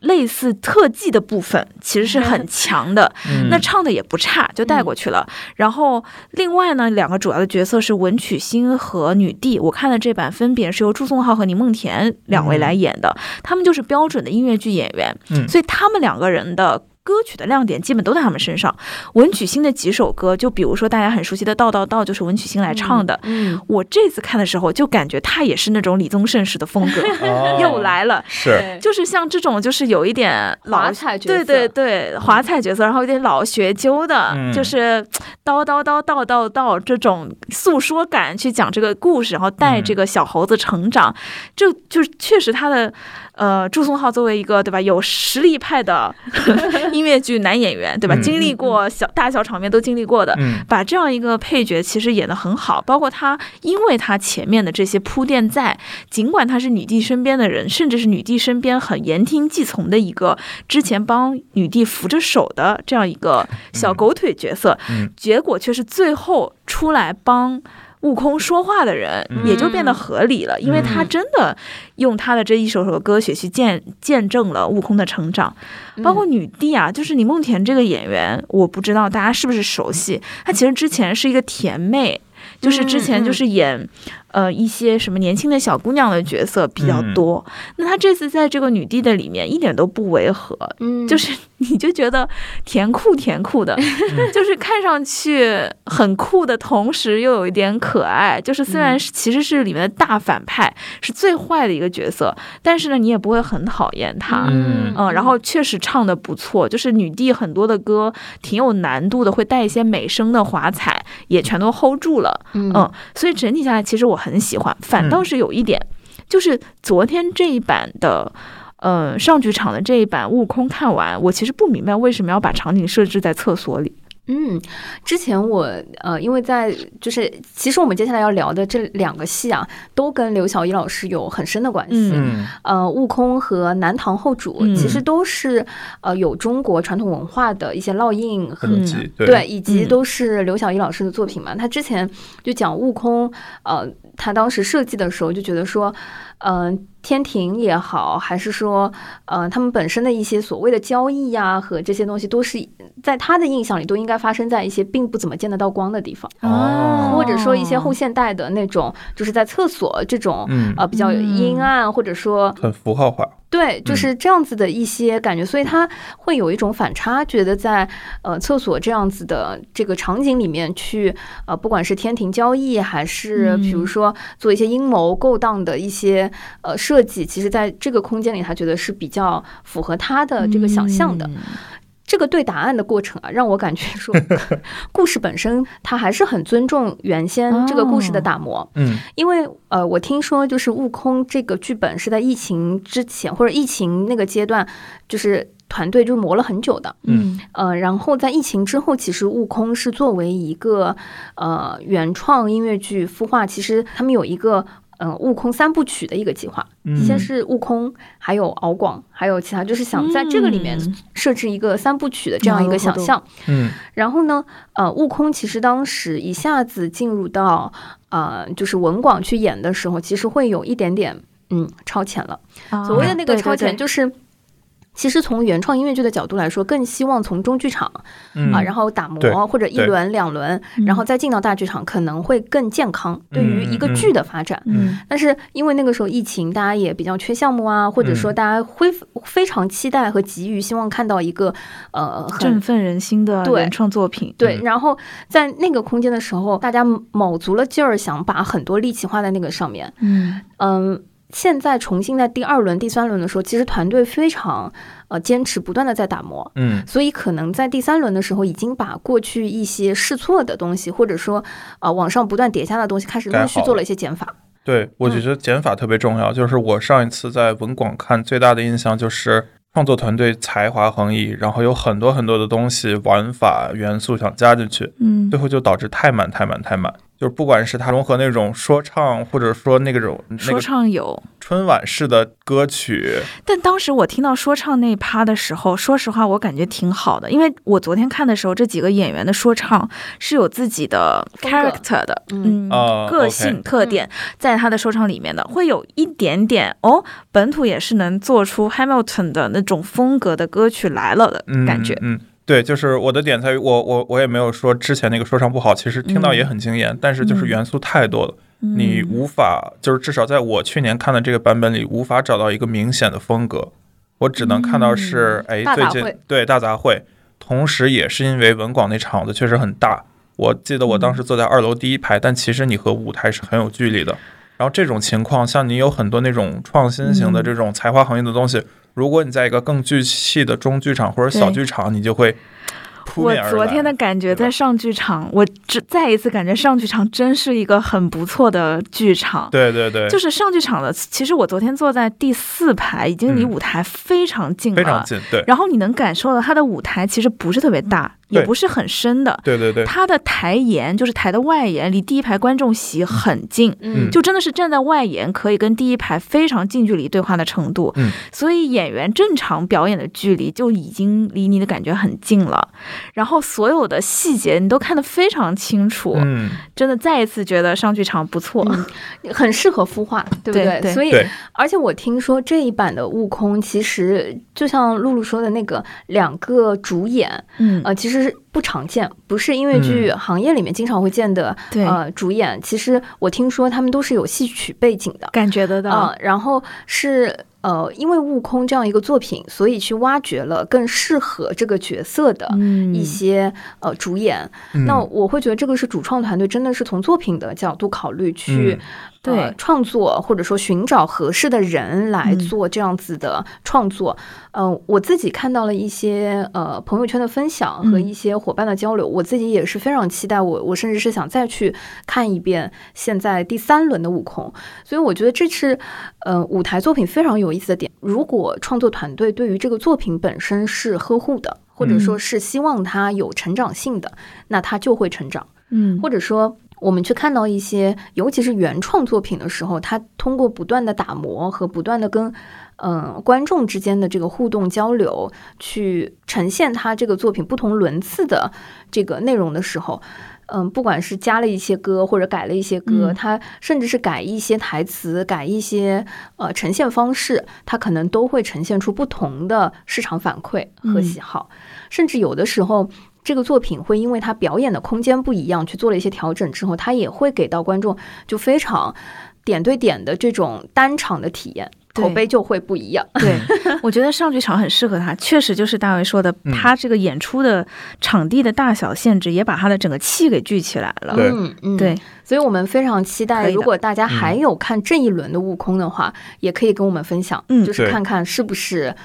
类似特技的部分，其实是很强的。嗯那唱的也不差，就带过去了。然后另外呢，两个主要的角色是文曲星和女帝。我看的这版分别是由朱颂浩和倪梦田两位来演的，他们就是标准的音乐剧演员，嗯所以他们两个人的。歌曲的亮点基本都在他们身上。文曲星的几首歌，就比如说大家很熟悉的《道道道》，就是文曲星来唱的。嗯我这次看的时候，就感觉他也是那种李宗盛式的风格，哦又来了。是就是像这种，就是有一点老华彩角色对对对，华彩角色，然后有点老学究的，嗯就是叨叨叨叨叨叨这种诉说感去讲这个故事，然后带这个小猴子成长，这就是确实他的。呃，祝颂浩作为一个对吧有实力派的 音乐剧男演员，对吧？嗯经历过小大小场面都经历过的，嗯把这样一个配角其实演得很好，包括他，因为他前面的这些铺垫在，尽管他是女帝身边的人，甚至是女帝身边很言听计从的一个之前帮女帝扶着手的这样一个小狗腿角色，嗯结果却是最后出来帮。悟空说话的人嗯也就变得合理了，因为他真的用他的这一首首歌曲去见见证了悟空的成长。包括女帝啊，就是李梦田这个演员，我不知道大家是不是熟悉。她其实之前是一个甜妹，就是之前就是演、呃一些什么年轻的小姑娘的角色比较多。那她这次在这个女帝的里面一点都不违和，嗯就是你就觉得甜酷甜酷的，就是看上去很酷的同时又有一点可爱。就是虽然是其实是里面的大反派，是最坏的一个角色，但是呢你也不会很讨厌她。嗯嗯，然后确实唱的不错，就是女帝很多的歌挺有难度的，会带一些美声的华彩，也全都 hold 住了。嗯嗯，所以整体下来，其实我很喜欢。反倒是有一点，就是昨天这一版的。呃，上剧场的这一版《悟空》看完，我其实不明白为什么要把场景设置在厕所里。嗯，之前我呃，因为在就是，其实我们接下来要聊的这两个戏啊，都跟刘晓一老师有很深的关系。嗯呃，悟空和南唐后主嗯其实都是呃有中国传统文化的一些烙印和对对，以及嗯都是刘晓一老师的作品嘛。他之前就讲悟空，呃，他当时设计的时候就觉得说，嗯、天庭也好，还是说，呃，他们本身的一些所谓的交易呀、和这些东西，都是在他的印象里都应该发生在一些并不怎么见得到光的地方，哦或者说一些后现代的那种，就是在厕所这种。嗯。呃，比较阴暗，或者说很符号化，对，就是这样子的一些感觉，所以他会有一种反差，觉得在呃厕所这样子的这个场景里面去呃，不管是天庭交易，还是比如说做一些阴谋勾当的一些呃设计，其实在这个空间里，他觉得是比较符合他的这个想象的。嗯这个对答案的过程啊，让我感觉说，故事本身它还是很尊重原先这个故事的打磨。嗯因为呃，我听说就是《悟空》这个剧本是在疫情之前或者疫情那个阶段，就是团队就磨了很久的。嗯呃，然后在疫情之后，其实《悟空》是作为一个呃原创音乐剧孵化，其实他们有一个。嗯，悟空三部曲的一个计划，嗯。先是悟空，还有敖广，还有其他，就是想在这个里面嗯。设置一个三部曲的这样一个想象。嗯。然后呢，呃，悟空其实当时一下子进入到呃，就是文广去演的时候，其实会有一点点嗯超前了。啊所谓的那个超前，对。就是其实从原创音乐剧的角度来说，更希望从中剧场嗯啊，然后打磨或者一轮两轮，嗯然后再进到大剧场，可能会更健康，对于一个剧的发展。嗯但是因为那个时候疫情，大家也比较缺项目啊，或者说嗯大家会非常期待和急于希望看到一个呃很振奋人心的原创作品。对，嗯然后在那个空间的时候，大家卯足了劲儿，想把很多力气花在那个上面。嗯嗯，现在重新在第二轮、第三轮的时候，其实团队非常呃坚持，不断的在打磨。嗯所以可能在第三轮的时候，已经把过去一些试错的东西，或者说呃网上不断叠加的东西，开始陆续做了一些减法。对，我觉嗯得减法特别重要。就是我上一次在文广看最大的印象就是创作团队才华横溢，然后有很多很多的东西、玩法、元素想加进去，嗯最后就导致太满、太满、太满。就是不管是它融合那种说唱，或者说那个种说唱有，春晚式的歌曲，但当时我听到说唱那一趴的时候，说实话，我感觉挺好的，因为我昨天看的时候，这几个演员的说唱是有自己的 character 的，嗯个性特点在他的说唱里面的，会有一点点哦，本土也是能做出 Hamilton 的那种风格的歌曲来了的嗯，感觉。嗯，对，就是我的点在于，我我我也没有说之前那个说唱不好，其实听到也很惊艳，但是就是嗯。元素太多了，你嗯无法，就是至少在我去年看的这个版本里，无法找到一个明显的风格，我只能看到是，哎，最近大对大杂烩，同时也是因为文广那场子确实很大，我记得我当时坐在二楼第一排，但其实你和舞台是很有距离的。然后这种情况，像你有很多那种创新型的嗯。这种才华横溢的东西，如果你在一个更聚气的中剧场或者小剧场，你就会扑我。昨天的感觉在上剧场，我只再一次感觉上剧场真是一个很不错的剧场。对对对，就是上剧场的，其实我昨天坐在第四排，已经离嗯舞台非常近了。非常近，对然后你能感受到它的舞台其实不是特别大，也不是很深的。对对对，它的台沿就是台的外沿，离第一排观众席很近，嗯就真的是站在外沿可以跟第一排非常近距离对话的程度。嗯所以演员正常表演的距离就已经离你的感觉很近了，然后所有的细节你都看得非常清楚，嗯，真的再一次觉得上剧场不错。嗯很适合孵化，对不对对所以，而且我听说这一版的悟空，其实就像露露说的那个两个主演，嗯，呃，其实不常见，不是音乐剧行业里面经常会见的，对，呃，主演。其实我听说他们都是有戏曲背景的，感觉得到。啊、然后是呃，因为悟空这样一个作品，所以去挖掘了更适合这个角色的嗯。一些、呃主演。嗯。那我会觉得这个是主创团队真的是从作品的角度考虑去、嗯对呃、创作，或者说寻找合适的人来嗯做这样子的创作。嗯、我自己看到了一些呃朋友圈的分享和嗯一些伙伴的交流，我自己也是非常期待我，我甚至是想再去看一遍现在第三轮的悟空。所以我觉得这是呃舞台作品非常有意思的点。如果创作团队对于这个作品本身是呵护的，或者说是希望它有成长性的，那它就会成长。嗯，或者说，我们去看到一些，尤其是原创作品的时候，它通过不断的打磨和不断的跟嗯、呃观众之间的这个互动交流，去呈现它这个作品不同轮次的这个内容的时候。嗯，不管是加了一些歌或者改了一些歌，嗯它甚至是改一些台词、改一些呃呈现方式，它可能都会呈现出不同的市场反馈和喜好，甚至有的时候这个作品会因为它表演的空间不一样，去做了一些调整之后，它也会给到观众就非常点对点的这种单场的体验，口碑就会不一样。对，我觉得上剧场很适合他，确实就是大卫说的，嗯他这个演出的场地的大小限制，也把他的整个气给聚起来了。嗯嗯，对，所以我们非常期待，如果大家还有看这一轮的悟空的话，也可以跟我们分享，嗯就是看看是不是。嗯，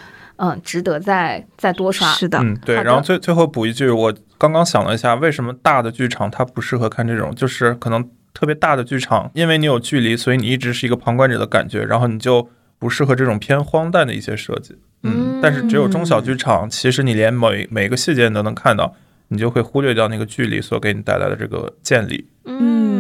值得再再多刷。是的，嗯，对。然后最最后补一句，我刚刚想了一下，为什么大的剧场它不适合看这种？就是可能特别大的剧场，因为你有距离，所以你一直是一个旁观者的感觉，然后你就不适合这种偏荒诞的一些设计。嗯，但是只有中小剧场，其实你连每每个细节你都能看到，你就会忽略掉那个距离所给你带来的这个建立。嗯，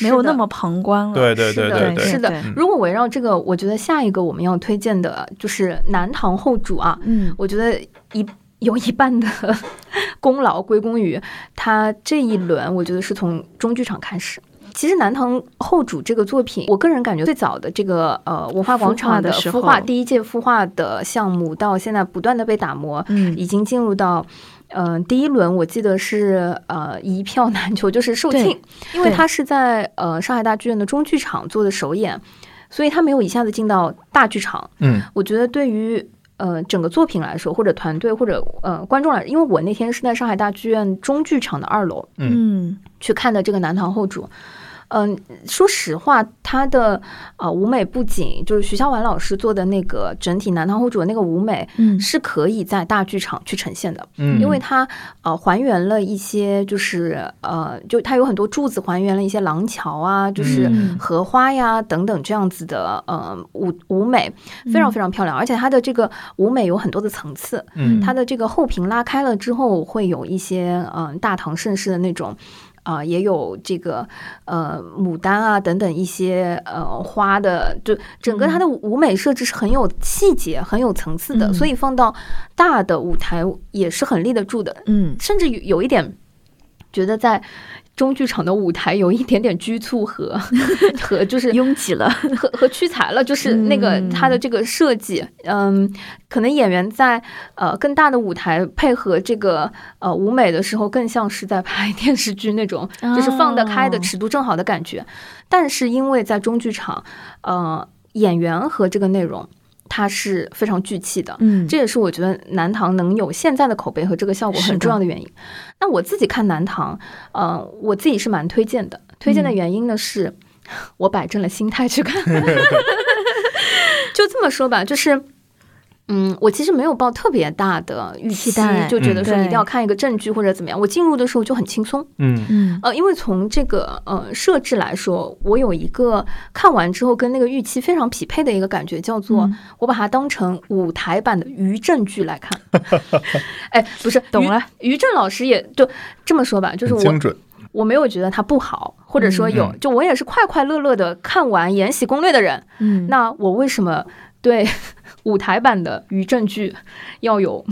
没有那么旁观了。对对是的对对，是的。如果围绕这个，我觉得下一个我们要推荐的就是南唐后主啊，嗯我觉得一有一半的 功劳归功于他这一轮，我觉得是从中剧场开始。其实《南唐后主》这个作品，我个人感觉最早的这个呃文化广场的孵化第一届孵化的项目，到现在不断的被打磨，嗯已经进入到。嗯、第一轮我记得是呃一票难求，就是售罄，因为对它是在呃上海大剧院的中剧场做的首演，所以他没有一下子进到大剧场。嗯我觉得对于呃整个作品来说，或者团队或者呃观众来，因为我那天是在上海大剧院中剧场的二楼嗯去看的这个《南唐后主》。嗯，说实话，它的呃舞美不仅就是徐小婉老师做的那个整体《南唐后主》的那个舞美，嗯是可以在大剧场去呈现的。嗯，因为它呃还原了一些，就是呃，就它有很多柱子还原了一些廊桥啊，就是嗯荷花呀等等这样子的呃舞舞美，非常非常漂亮，而且它的这个舞美有很多的层次，嗯它的这个后屏拉开了之后，会有一些嗯、呃大唐盛世的那种。啊、也有这个呃牡丹啊等等一些呃花的，就整个它的舞美设置是很有细节、很有层次的，嗯。所以放到大的舞台也是很立得住的。嗯。甚至有有一点觉得在中剧场的舞台有一点点拘促和 和就是拥挤了。和和屈才了，就是那个嗯它的这个设计，嗯，可能演员在呃更大的舞台配合这个呃舞美的时候，更像是在拍电视剧那种，就是放得开的哦尺度正好的感觉。但是因为在中剧场，呃，演员和这个内容它是非常聚气的，嗯，这也是我觉得南唐能有现在的口碑和这个效果很重要的原因。那我自己看南唐，呃，我自己是蛮推荐的。推荐的嗯原因呢是，我摆正了心态去看。就这么说吧，就是。嗯，我其实没有抱特别大的预期就觉得说嗯一定要看一个正剧或者怎么样。我进入的时候就很轻松，嗯嗯呃，因为从这个呃设置来说，我有一个看完之后跟那个预期非常匹配的一个感觉，叫做嗯我把它当成舞台版的于正剧来看。哎，不是，懂了于。于正老师也就这么说吧，就是我精准。我没有觉得它不好，或者说有，嗯就我也是快快乐乐的看完《延禧攻略》的人。嗯，那我为什么对舞台版的于正剧要有。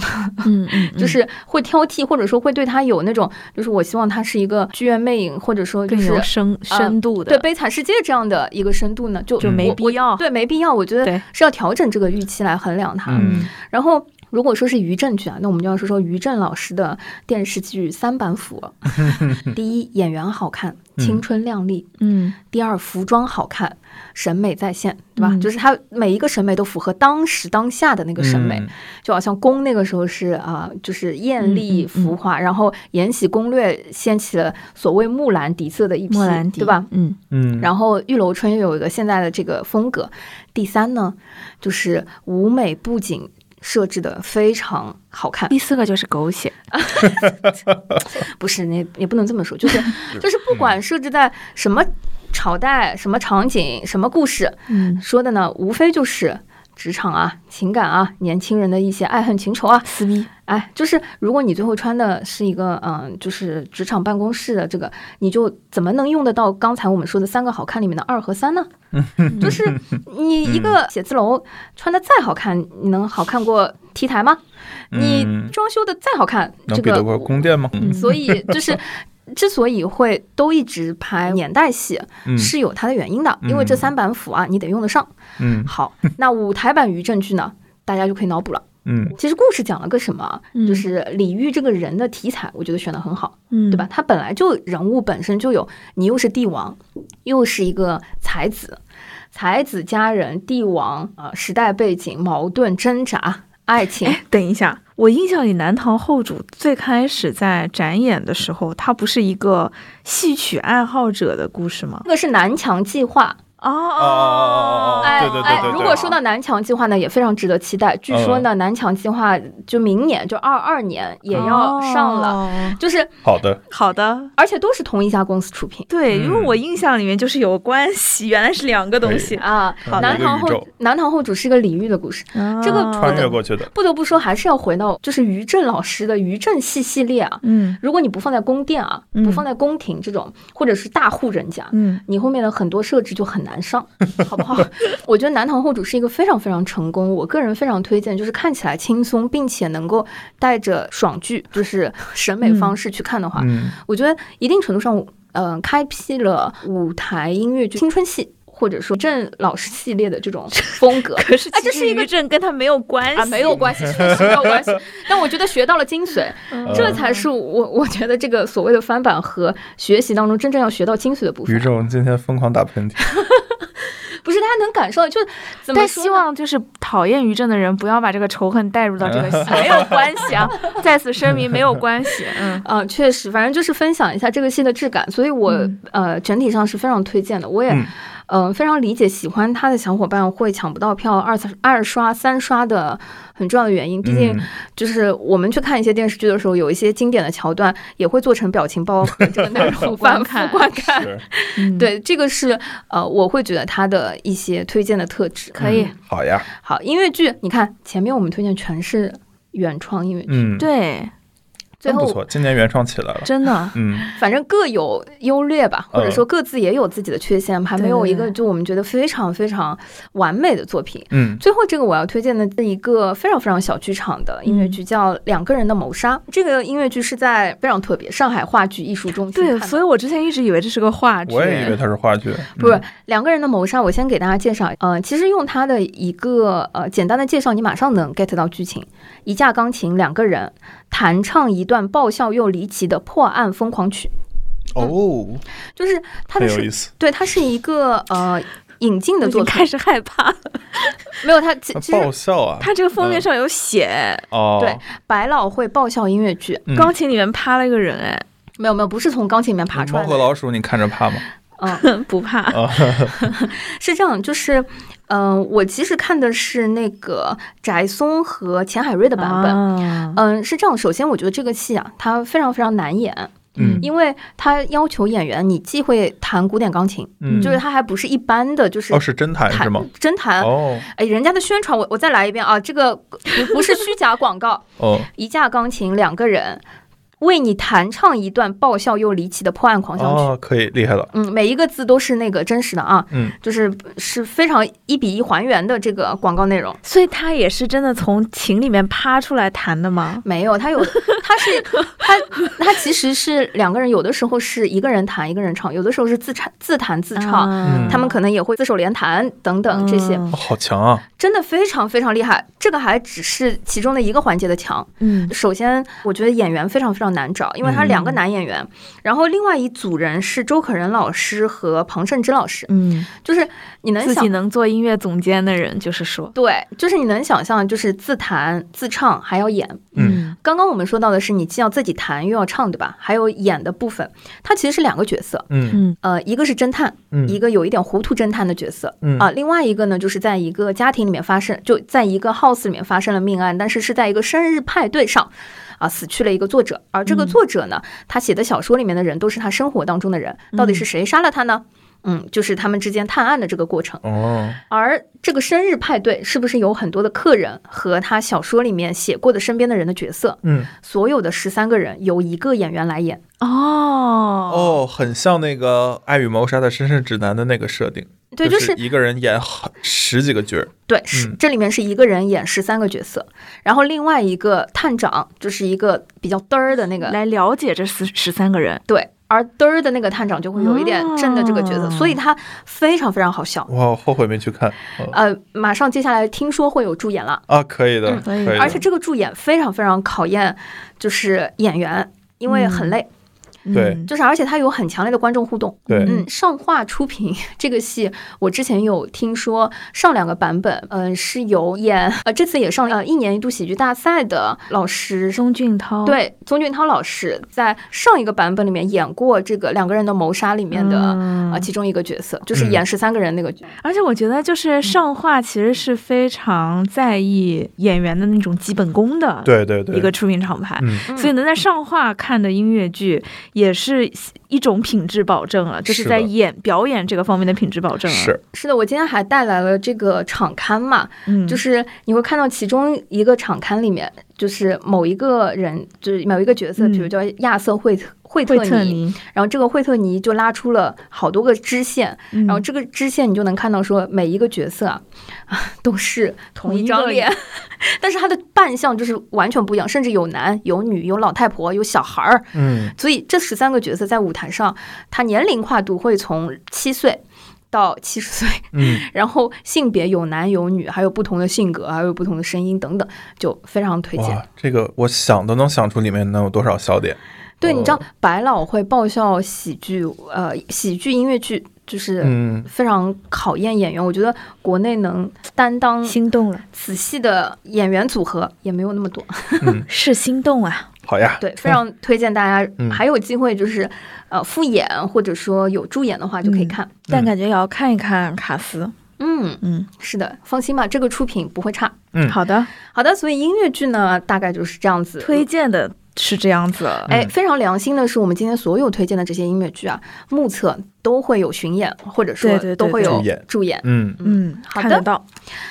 嗯嗯，就是会挑剔，或者说会对他有那种，就是我希望他是一个剧院魅影，或者说就更是有深深度的，对《悲惨世界》这样的一个深度呢，就就没必要。对，没必要。我觉得是要调整这个预期来衡量它。嗯。然后，如果说是于正剧啊，那我们就要说说于正老师的电视剧三板斧。第一，演员好看，青春靓丽；嗯第二，服装好看，审美在线，对吧？嗯就是他每一个审美都符合当时当下的那个审美。嗯就好像宫那个时候是啊、就是艳丽嗯嗯嗯浮华，然后《延禧攻略》掀起了所谓木兰底色的一批，对吧？？嗯嗯，然后玉楼春又有一个现在的这个风格。第三呢，就是舞美布景设置的非常好看，第四个就是狗血，不是你也不能这么说，就是 就是不管设置在什么朝代、什么场景、什么故事，嗯，说的呢，无非就是职场啊、情感啊、年轻人的一些爱恨情仇啊，撕逼，哎，就是如果你最后穿的是一个嗯，就是职场办公室的这个，你就怎么能用得到刚才我们说的三个好看里面的二和三呢？就是你一个写字楼穿的再好看，你能好看过 T 台吗？你嗯装修的再好看，这个能比得过宫殿吗？嗯所以就是。之所以会都一直拍年代戏，嗯是有它的原因的，因为这嗯三板斧啊，你得用得上。嗯好，那舞台版于正剧呢，大家就可以脑补了。嗯其实故事讲了个什么？嗯就是李煜这个人的题材，我觉得选的很好，嗯，对吧？？他本来就人物本身就有，你又是帝王，又是一个才子，才子佳人，帝王啊、呃时代背景、矛盾、挣扎、爱情，哎，等一下，我印象里南唐后主最开始在展演的时候，他不是一个戏曲爱好者的故事吗？那个是南墙计划。哦哦哦哦哦哎，哎如果说到南墙计划呢，也非常值得期待。据说呢，南墙计划就明年就二二年也要上了，就是好的，好的，而且都是同一家公司出品。对，因为我印象里面就是有关系，原来是两个东西。啊，南唐后南唐后主是一个李煜的故事，这个穿越过去的，不得不说还是要回到就是于正老师的于正系系列啊。嗯如果你不放在宫殿啊，不放在宫廷这种，或者是大户人家，嗯你后面的很多设置就很难上，好不好？我觉得南唐后主是一个非常非常成功，我个人非常推荐，就是看起来轻松，并且能够带着爽剧，就是审美方式去看的话，嗯，我觉得一定程度上，嗯、开辟了舞台音乐剧青春戏。或者说郑老师系列的这种风格，可是哎这是一个其实于正跟他没有关系啊，没有关系，确实没有关系。但我觉得学到了精髓，嗯这才是我我觉得这个所谓的翻版和学习当中真正要学到精髓的部分于。正今天疯狂打喷嚏，不是，大家能感受到，就是怎么但希望就是讨厌于正的人不要把这个仇恨带入到这个戏，没有关系啊！再次声明，没有关系。嗯啊、确实，反正就是分享一下这个戏的质感，所以我、嗯呃整体上是非常推荐的。我也呃非常理解喜欢他的小伙伴会抢不到票二次二刷三刷的很重要的原因。毕竟嗯。就是我们去看一些电视剧的时候，有一些经典的桥段也会做成表情包和这个内容反复观看对，这个是呃，我会觉得他的一些推荐的特质。可以。嗯好呀，好，音乐剧，你看前面我们推荐全是原创音乐剧，嗯，对，最后真不错，今年原创起来了，真的。嗯，反正各有优劣吧，或者嗯说各自也有自己的缺陷，还没有一个就我们觉得非常非常完美的作品。嗯，最后这个我要推荐的是一个非常非常小剧场的音乐剧，叫《两个人的谋杀》。这个音乐剧是在非常特别上海话剧艺术中心对，所以我之前一直以为这是个话剧。我也以为它是话剧，不是嗯两个人的谋杀，我先给大家介绍。呃，其实用它的一个呃简单的介绍，你马上能 get 到剧情。一架钢琴，两个人弹唱一段爆笑又离奇的破案疯狂曲，哦，就是它的是很有意思，对，它是一个呃引进的作品。开，始害怕。没有它其其实爆笑啊，它这个封面上有写，哦，对百老汇爆笑音乐剧，嗯。钢琴里面趴了一个人，哎，没有没有，不是从钢琴里面爬出来的，猫和老鼠，你看着怕吗？嗯，不怕。啊，是这样，就是嗯、我其实看的是那个翟松和钱海瑞的版本。啊嗯，是这样。首先，我觉得这个戏啊，它非常非常难演，嗯因为它要求演员你既会弹古典钢琴，嗯，就是他还不是一般的，就是哦，是真弹弹是吗？真弹。哦哎，人家的宣传，我我再来一遍啊，这个不不是虚假广告，哦，一架钢琴，两个人为你弹唱一段爆笑又离奇的破案狂想曲。哦，可以，厉害了，嗯，每一个字都是那个真实的啊，嗯，就是是非常一比一还原的这个广告内容。所以他也是真的从琴里面趴出来弹的吗？没有，他有，他是他他其实是两个人，有的时候是一个人弹一个人唱，有的时候是自弹自弹自唱，嗯他们可能也会自首连弹等等这些，嗯哦好强啊，真的非常非常厉害。这个还只是其中的一个环节的强。嗯首先，我觉得演员非常非常难找，因为他两个男演员，然后另外一组人是周可人老师和庞胜之老师，嗯，就是你能想自己能做音乐总监的人，就是说，对，就是你能想象，就是自弹自唱还要演。嗯刚刚我们说到的是，你既要自己弹又要唱，对吧？还有演的部分，它其实是两个角色，嗯嗯呃，一个是侦探，嗯一个有一点糊涂侦探的角色，嗯啊，另外一个呢，就是在一个家庭里面发生，就在一个 house 里面发生了命案，但是是在一个生日派对上。啊，死去了一个作者，而这个嗯作者呢，他写的小说里面的人都是他生活当中的人，到底是谁杀了他呢？嗯，就是他们之间探案的这个过程。哦，而这个生日派对是不是有很多的客人和他小说里面写过的身边的人的角色？嗯所有的十三个人由一个演员来演。哦哦，很像那个《爱与谋杀的绅士指南》的那个设定，对，就就是一个人演好十几个角儿，对，是嗯这里面是一个人演十三个角色，然后另外一个探长就是一个比较嘚儿的那个，来了解这十十三个人，对，而嘚儿的那个探长就会有一点正的这个角色，哦所以他非常非常好笑。哇，后悔没去看。哦呃，马上接下来听说会有助演了，啊，可以的，嗯可以可以的，而且这个助演非常非常考验就是演员，因为很累。对嗯就是而且它有很强烈的观众互动。对嗯，上画出品 这个戏，我之前有听说上两个版本，嗯、是有演呃这次也上呃一年一度喜剧大赛的老师。宗俊涛，对，宗俊涛老师在上一个版本里面演过这个两个人的谋杀里面的、嗯呃其中一个角色，就是演十三个人那个角色。而且我觉得，嗯就是上画其实是非常在意演员的那种基本功的，对对对，一个出品厂牌。所以能在上画看的音乐剧，也是一种品质保证了，就是在演表演这个方面的品质保证了。，是，是的，我今天还带来了这个场刊嘛，嗯，就是你会看到其中一个场刊里面，就是某一个人，就是某一个角色，嗯。比如叫亚瑟惠特惠特特尼，然后这个惠特尼就拉出了好多个支线，然然后这个支线你就能看到说每一个角色啊，啊 都是同一张脸，但是他的扮相就是完全不一样，甚至有男有女，有老太婆，有小孩儿，嗯，所以这十三个角色在舞台上，他年龄跨度会从七岁到七十岁。嗯，然后性别有男有女，还有不同的性格，还有不同的声音等等，就非常推荐。这个我想都能想出里面能有多少笑点。对，你知道哦百老汇爆笑喜剧，呃，喜剧音乐剧就是嗯，非常考验演员。我觉得国内能担当心动了，此戏的演员组合也没有那么多。是心动啊！好呀，对，非常推荐大家，嗯还有机会就是呃复演或者说有助演的话就可以看。但感觉也要看一看卡斯。嗯，嗯，是的，放心吧，这个出品不会差。嗯好的，好的，所以音乐剧呢，大概就是这样子。推荐的是这样子。哎，嗯非常良心的是，我们今天所有推荐的这些音乐剧啊，目测都会有巡演，或者说都会有助演。嗯，嗯，好的到。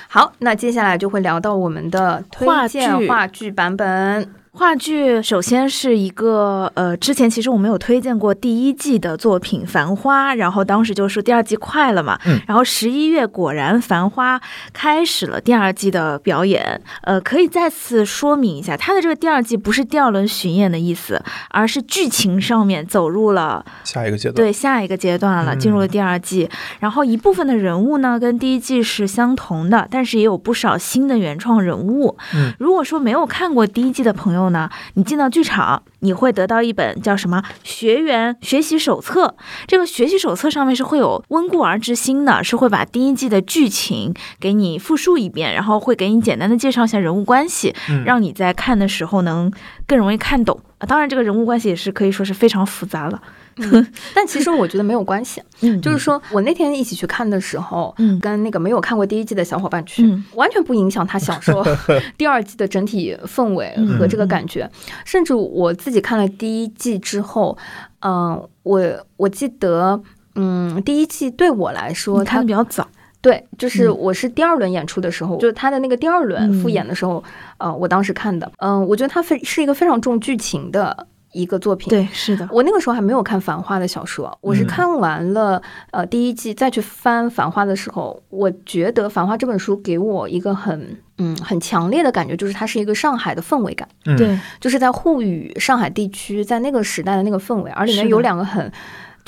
好，那接下来就会聊到我们的推荐话剧话剧版本。话剧首先是一个呃，之前其实我们有推荐过第一季的作品《繁花》，然后当时就说第二季快了嘛，嗯然后十一月果然《繁花》开始了第二季的表演，呃，可以再次说明一下，它的这个第二季不是第二轮巡演的意思，而是剧情上面走入了下一个阶段，对下一个阶段了，嗯进入了第二季。然后一部分的人物呢跟第一季是相同的，但是也有不少新的原创人物。嗯如果说没有看过第一季的朋友呢，你进到剧场，你会得到一本叫什么学员学习手册。这个学习手册上面是会有温故而知新的，是会把第一季的剧情给你复述一遍，然后会给你简单的介绍一下人物关系，嗯让你在看的时候能更容易看懂。啊，当然，这个人物关系也是可以说是非常复杂了。但其实我觉得没有关系，嗯。就是说我那天一起去看的时候，嗯。跟那个没有看过第一季的小伙伴去，嗯。完全不影响他享受 第二季的整体氛围和这个感觉。甚至我自己看了第一季之后，嗯、我我记得，嗯，第一季对我来说，它的比较早，对，就是嗯。我是第二轮演出的时候，就是他的那个第二轮嗯。复演的时候，呃，我当时看的，嗯、我觉得它非是一个非常重剧情的一个作品。对，是的，我那个时候还没有看《繁花》的小说，我是嗯。看完了、呃第一季再去翻《繁花》的时候，我觉得《繁花》这本书给我一个很嗯很强烈的感觉，就是它是一个上海的氛围感，嗯，对，就是在沪语上海地区，在那个时代的那个氛围，而里面有两个很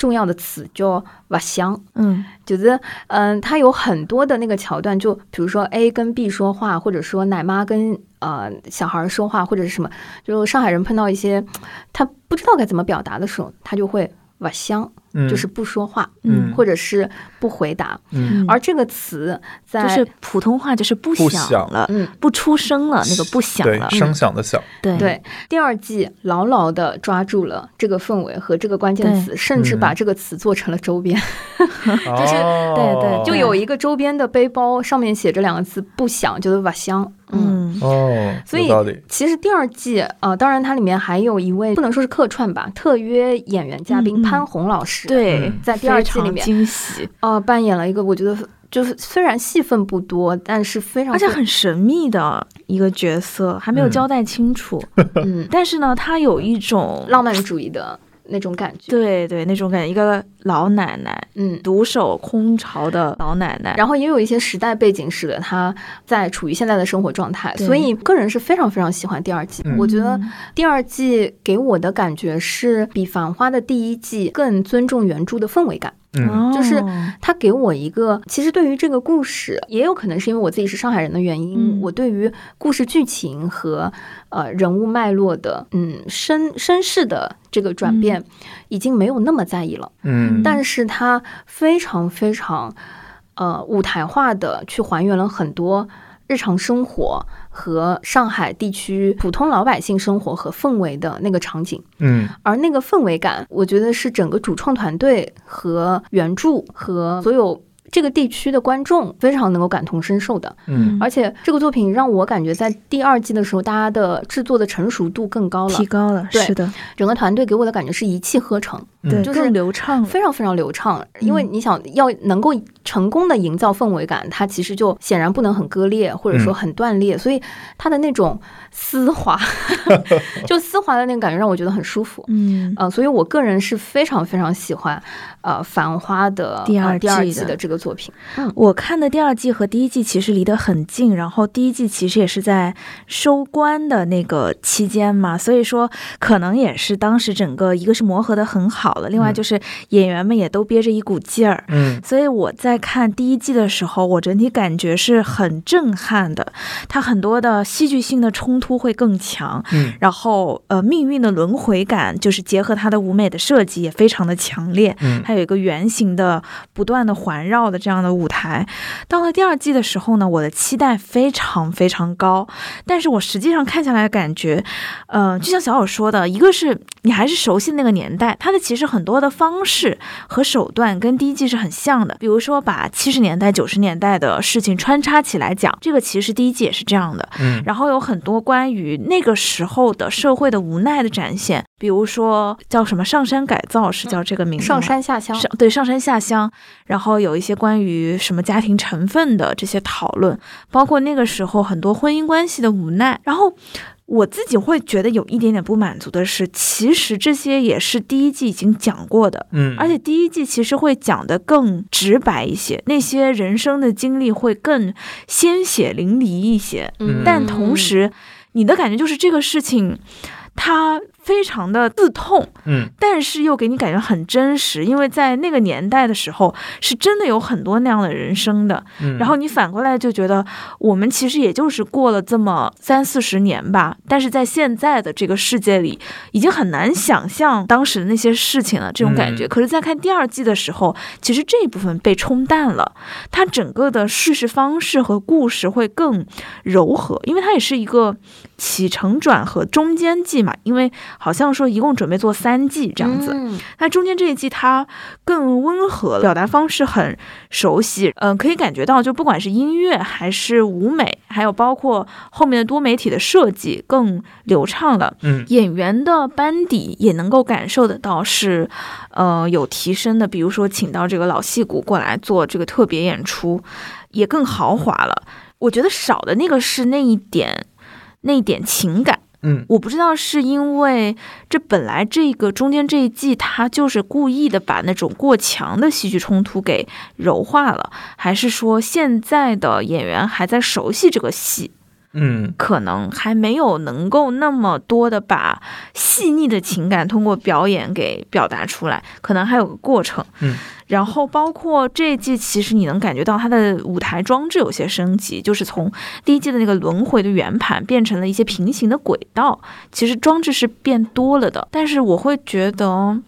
重要的词，叫“瓦香”。嗯就是，嗯，它有很多的那个桥段，就比如说 A 跟 B 说话，或者说奶妈跟呃小孩说话，或者是什么，就上海人碰到一些他不知道该怎么表达的时候，他就会瓦香，嗯就是不说话，嗯或者是不回答。嗯而这个词在就是普通话就是不不响响了，嗯，不出声了，那个不响了，声响的响，对对，第二季牢牢的抓住了这个氛围和这个关键词，甚至嗯把这个词做成了周边。就是对对就有一个周边的背包，上面写着两个字“不响”，就是瓦香。嗯。嗯哦，所以其实第二季，呃，当然它里面还有一位不能说是客串吧，特约演员嘉宾潘虹老师，，对嗯，在第二季里面，惊喜，呃，扮演了一个我觉得就是虽然戏份不多，但是非常而且很神秘的一个角色，还没有嗯。交代清楚，嗯。但是呢，他有一种浪漫主义的那种感觉，对对那种感觉，一个老奶奶嗯。独守空巢的老奶奶，然后也有一些时代背景使得她在处于现在的生活状态，所以个人是非常非常喜欢第二季。嗯我觉得嗯第二季给我的感觉是比《繁花》的第一季更尊重原著的氛围感。嗯。就是哦。他给我一个，其实对于这个故事，也有可能是因为我自己是上海人的原因，嗯。我对于故事剧情和呃人物脉络的嗯身身世的这个转变，已经没有那么在意了。嗯。但是他非常非常呃舞台化的去还原了很多日常生活和上海地区普通老百姓生活和氛围的那个场景。嗯而那个氛围感，我觉得是整个主创团队和原著和所有这个地区的观众非常能够感同身受的。嗯而且这个作品让我感觉在第二季的时候，大家的制作的成熟度更高了提，高了，对是的，整个团队给我的感觉是一气呵成，对，就是流畅。非常非常流畅。因为你想要能够成功的营造氛围感，它其实就显然不能很割裂，或者说很断裂，所以它的那种丝滑，就丝滑的那个感觉让我觉得很舒服。嗯，呃，所以我个人是非常非常喜欢呃《繁花》的第二呃、第二季的这个作品。嗯我看的第二季和第一季其实离得很近，然后第一季其实也是在收官的那个期间嘛，所以说可能也是当时整个一个是磨合的很好了，另外嗯就是演员们也都憋着一股劲儿。嗯所以我在看第一季的时候，我整体感觉是很震撼的，它很多的戏剧性的冲突会更强，嗯然后呃命运的轮回感，就是结合它的舞美的设计也非常的强烈，嗯还有一个圆形的不断的环绕的这样的舞台。到了第二季的时候呢，我的期待非常非常高，但是我实际上看下来感觉，呃，就像小友说的，一个是你还是熟悉那个年代，它的其实很多的方式和手段跟第一季是很像的，比如说把七十年代、九十年代的事情穿插起来讲，这个其实第一季也是这样的。嗯。然后有很多关于那个时候的社会的无奈的展现，比如说叫什么上山改造是叫这个名字吗？上山下乡，上对上山下乡，然后有一些关于什么家庭成分的这些讨论，包括那个时候很多婚姻关系的无奈，然后。我自己会觉得有一点点不满足的是，其实这些也是第一季已经讲过的，嗯，而且第一季其实会讲的更直白一些，那些人生的经历会更鲜血淋漓一些。嗯但同时，你的感觉就是这个事情，它非常的刺痛，嗯但是又给你感觉很真实，因为在那个年代的时候，是真的有很多那样的人生的。嗯，然后你反过来就觉得，我们其实也就是过了这么三四十年吧，但是在现在的这个世界里，已经很难想象当时的那些事情了，这种感觉。嗯可是，在看第二季的时候，其实这一部分被冲淡了，它整个的叙事方式和故事会更柔和，因为它也是一个起承转合中间季嘛，因为好像说一共准备做三季这样子。嗯那中间这一季它更温和了，表达方式很熟悉，嗯、可以感觉到，就不管是音乐还是舞美，还有包括后面的多媒体的设计更流畅了。嗯演员的班底也能够感受得到是，呃，有提升的。比如说，请到这个老戏骨过来做这个特别演出，也更豪华了。我觉得少的那个是那一点，那一点情感。嗯。我不知道是因为这本来这个中间这一季他就是故意的把那种过强的戏剧冲突给柔化了，还是说现在的演员还在熟悉这个戏，嗯可能还没有能够那么多的把细腻的情感通过表演给表达出来，可能还有个过程。嗯，然后包括这一季，其实你能感觉到它的舞台装置有些升级，就是从第一季的那个轮回的圆盘变成了一些平行的轨道，其实装置是变多了的，但是我会觉得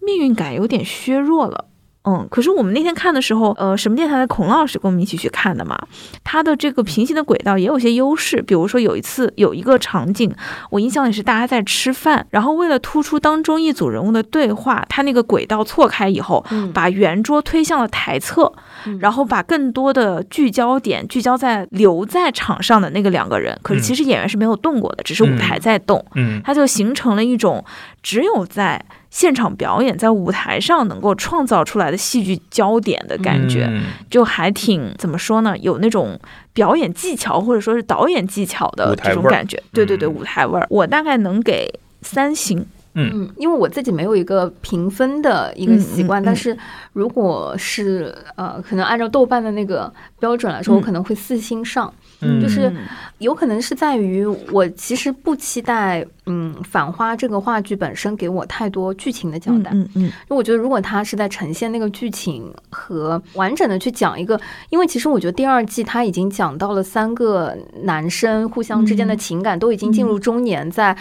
命运感有点削弱了。嗯，可是我们那天看的时候，呃，什么电台的孔老师跟我们一起去看的嘛，他的这个平行的轨道也有些优势，比如说有一次有一个场景，我印象里是大家在吃饭，然后为了突出当中一组人物的对话，他那个轨道错开以后，嗯把圆桌推向了台侧，嗯然后把更多的聚焦点聚焦在留在场上的那个两个人，可是其实演员是没有动过的，只是舞台在动，嗯它就形成了一种只有在现场表演、在舞台上能够创造出来的戏剧焦点的感觉，嗯就还挺怎么说呢？有那种表演技巧或者说是导演技巧的这种感觉。对对对，嗯舞台味儿，我大概能给三星。嗯，因为我自己没有一个评分的一个习惯，嗯嗯嗯但是如果是呃，可能按照豆瓣的那个标准来说，我嗯可能会四星上。嗯。就是嗯有可能是在于我其实不期待，嗯，《反花》这个话剧本身给我太多剧情的交代。嗯嗯因为我觉得，如果他是在呈现那个剧情和完整的去讲一个，因为其实我觉得第二季他已经讲到了三个男生互相之间的嗯。情感都已经进入中年，在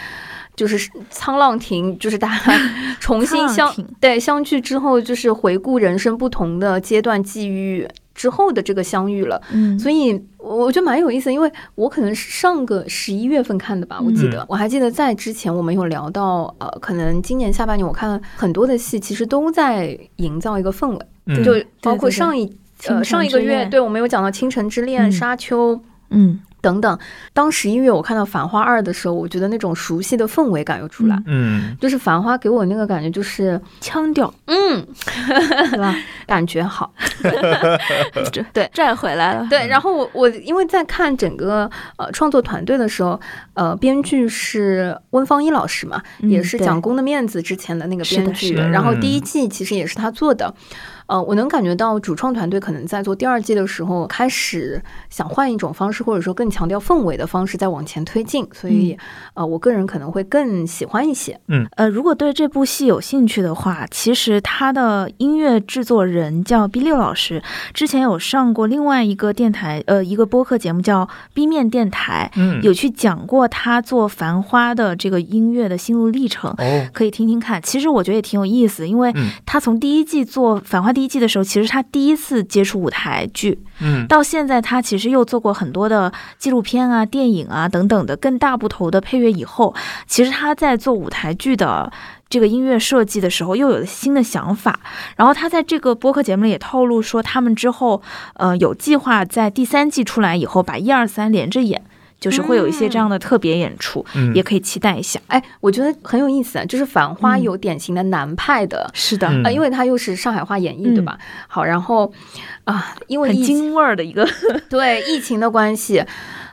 就是沧浪亭，就是大家 重新相对相聚之后，就是回顾人生不同的阶段际遇之后的这个相遇了。嗯，所以我我觉得蛮有意思，因为我可能是上个十一月份看的吧，我记得，嗯。我还记得在之前我们有聊到，呃，可能今年下半年我看很多的戏，其实都在营造一个氛围，嗯就包括对对上一呃上一个月，对我们有讲到《倾城之恋》嗯。沙丘》嗯等等。当十一月我看到《繁花二》的时候，我觉得那种熟悉的氛围感又出来。嗯就是《繁花》给我那个感觉，就是腔调嗯，对吧？感觉好，这 对拽回来了。对，然后我我因为在看整个呃创作团队的时候，呃，编剧是温方一老师嘛，嗯也是蒋公《的面子》之前的那个编剧，然后第一嗯季其实也是他做的。呃，我能感觉到主创团队可能在做第二季的时候，开始想换一种方式，或者说更强调氛围的方式再往前推进，所以、呃，我个人可能会更喜欢一些。嗯呃，如果对这部戏有兴趣的话，其实他的音乐制作人叫 B 六老师，之前有上过另外一个电台，呃，一个播客节目叫 B 面电台，嗯，有去讲过他做《繁花》的这个音乐的心路历程。哦，可以听听看，其实我觉得也挺有意思，因为嗯他从第一季做《繁花》第一季的时候，其实他第一次接触舞台剧，嗯到现在他其实又做过很多的纪录片啊、电影啊等等的更大部头的配乐以后，其实他在做舞台剧的。这个音乐设计的时候，又有了新的想法。然后他在这个播客节目里也透露说，他们之后，呃，有计划在第三季出来以后，把一二三连着演，就是会有一些这样的特别演出，嗯也可以期待一下。哎，我觉得很有意思啊，就是《繁花》嗯有典型的南派的。是的，嗯啊，因为它又是上海话演绎，对吧？好，然后啊，因为很京味儿的一个，对疫情的关系，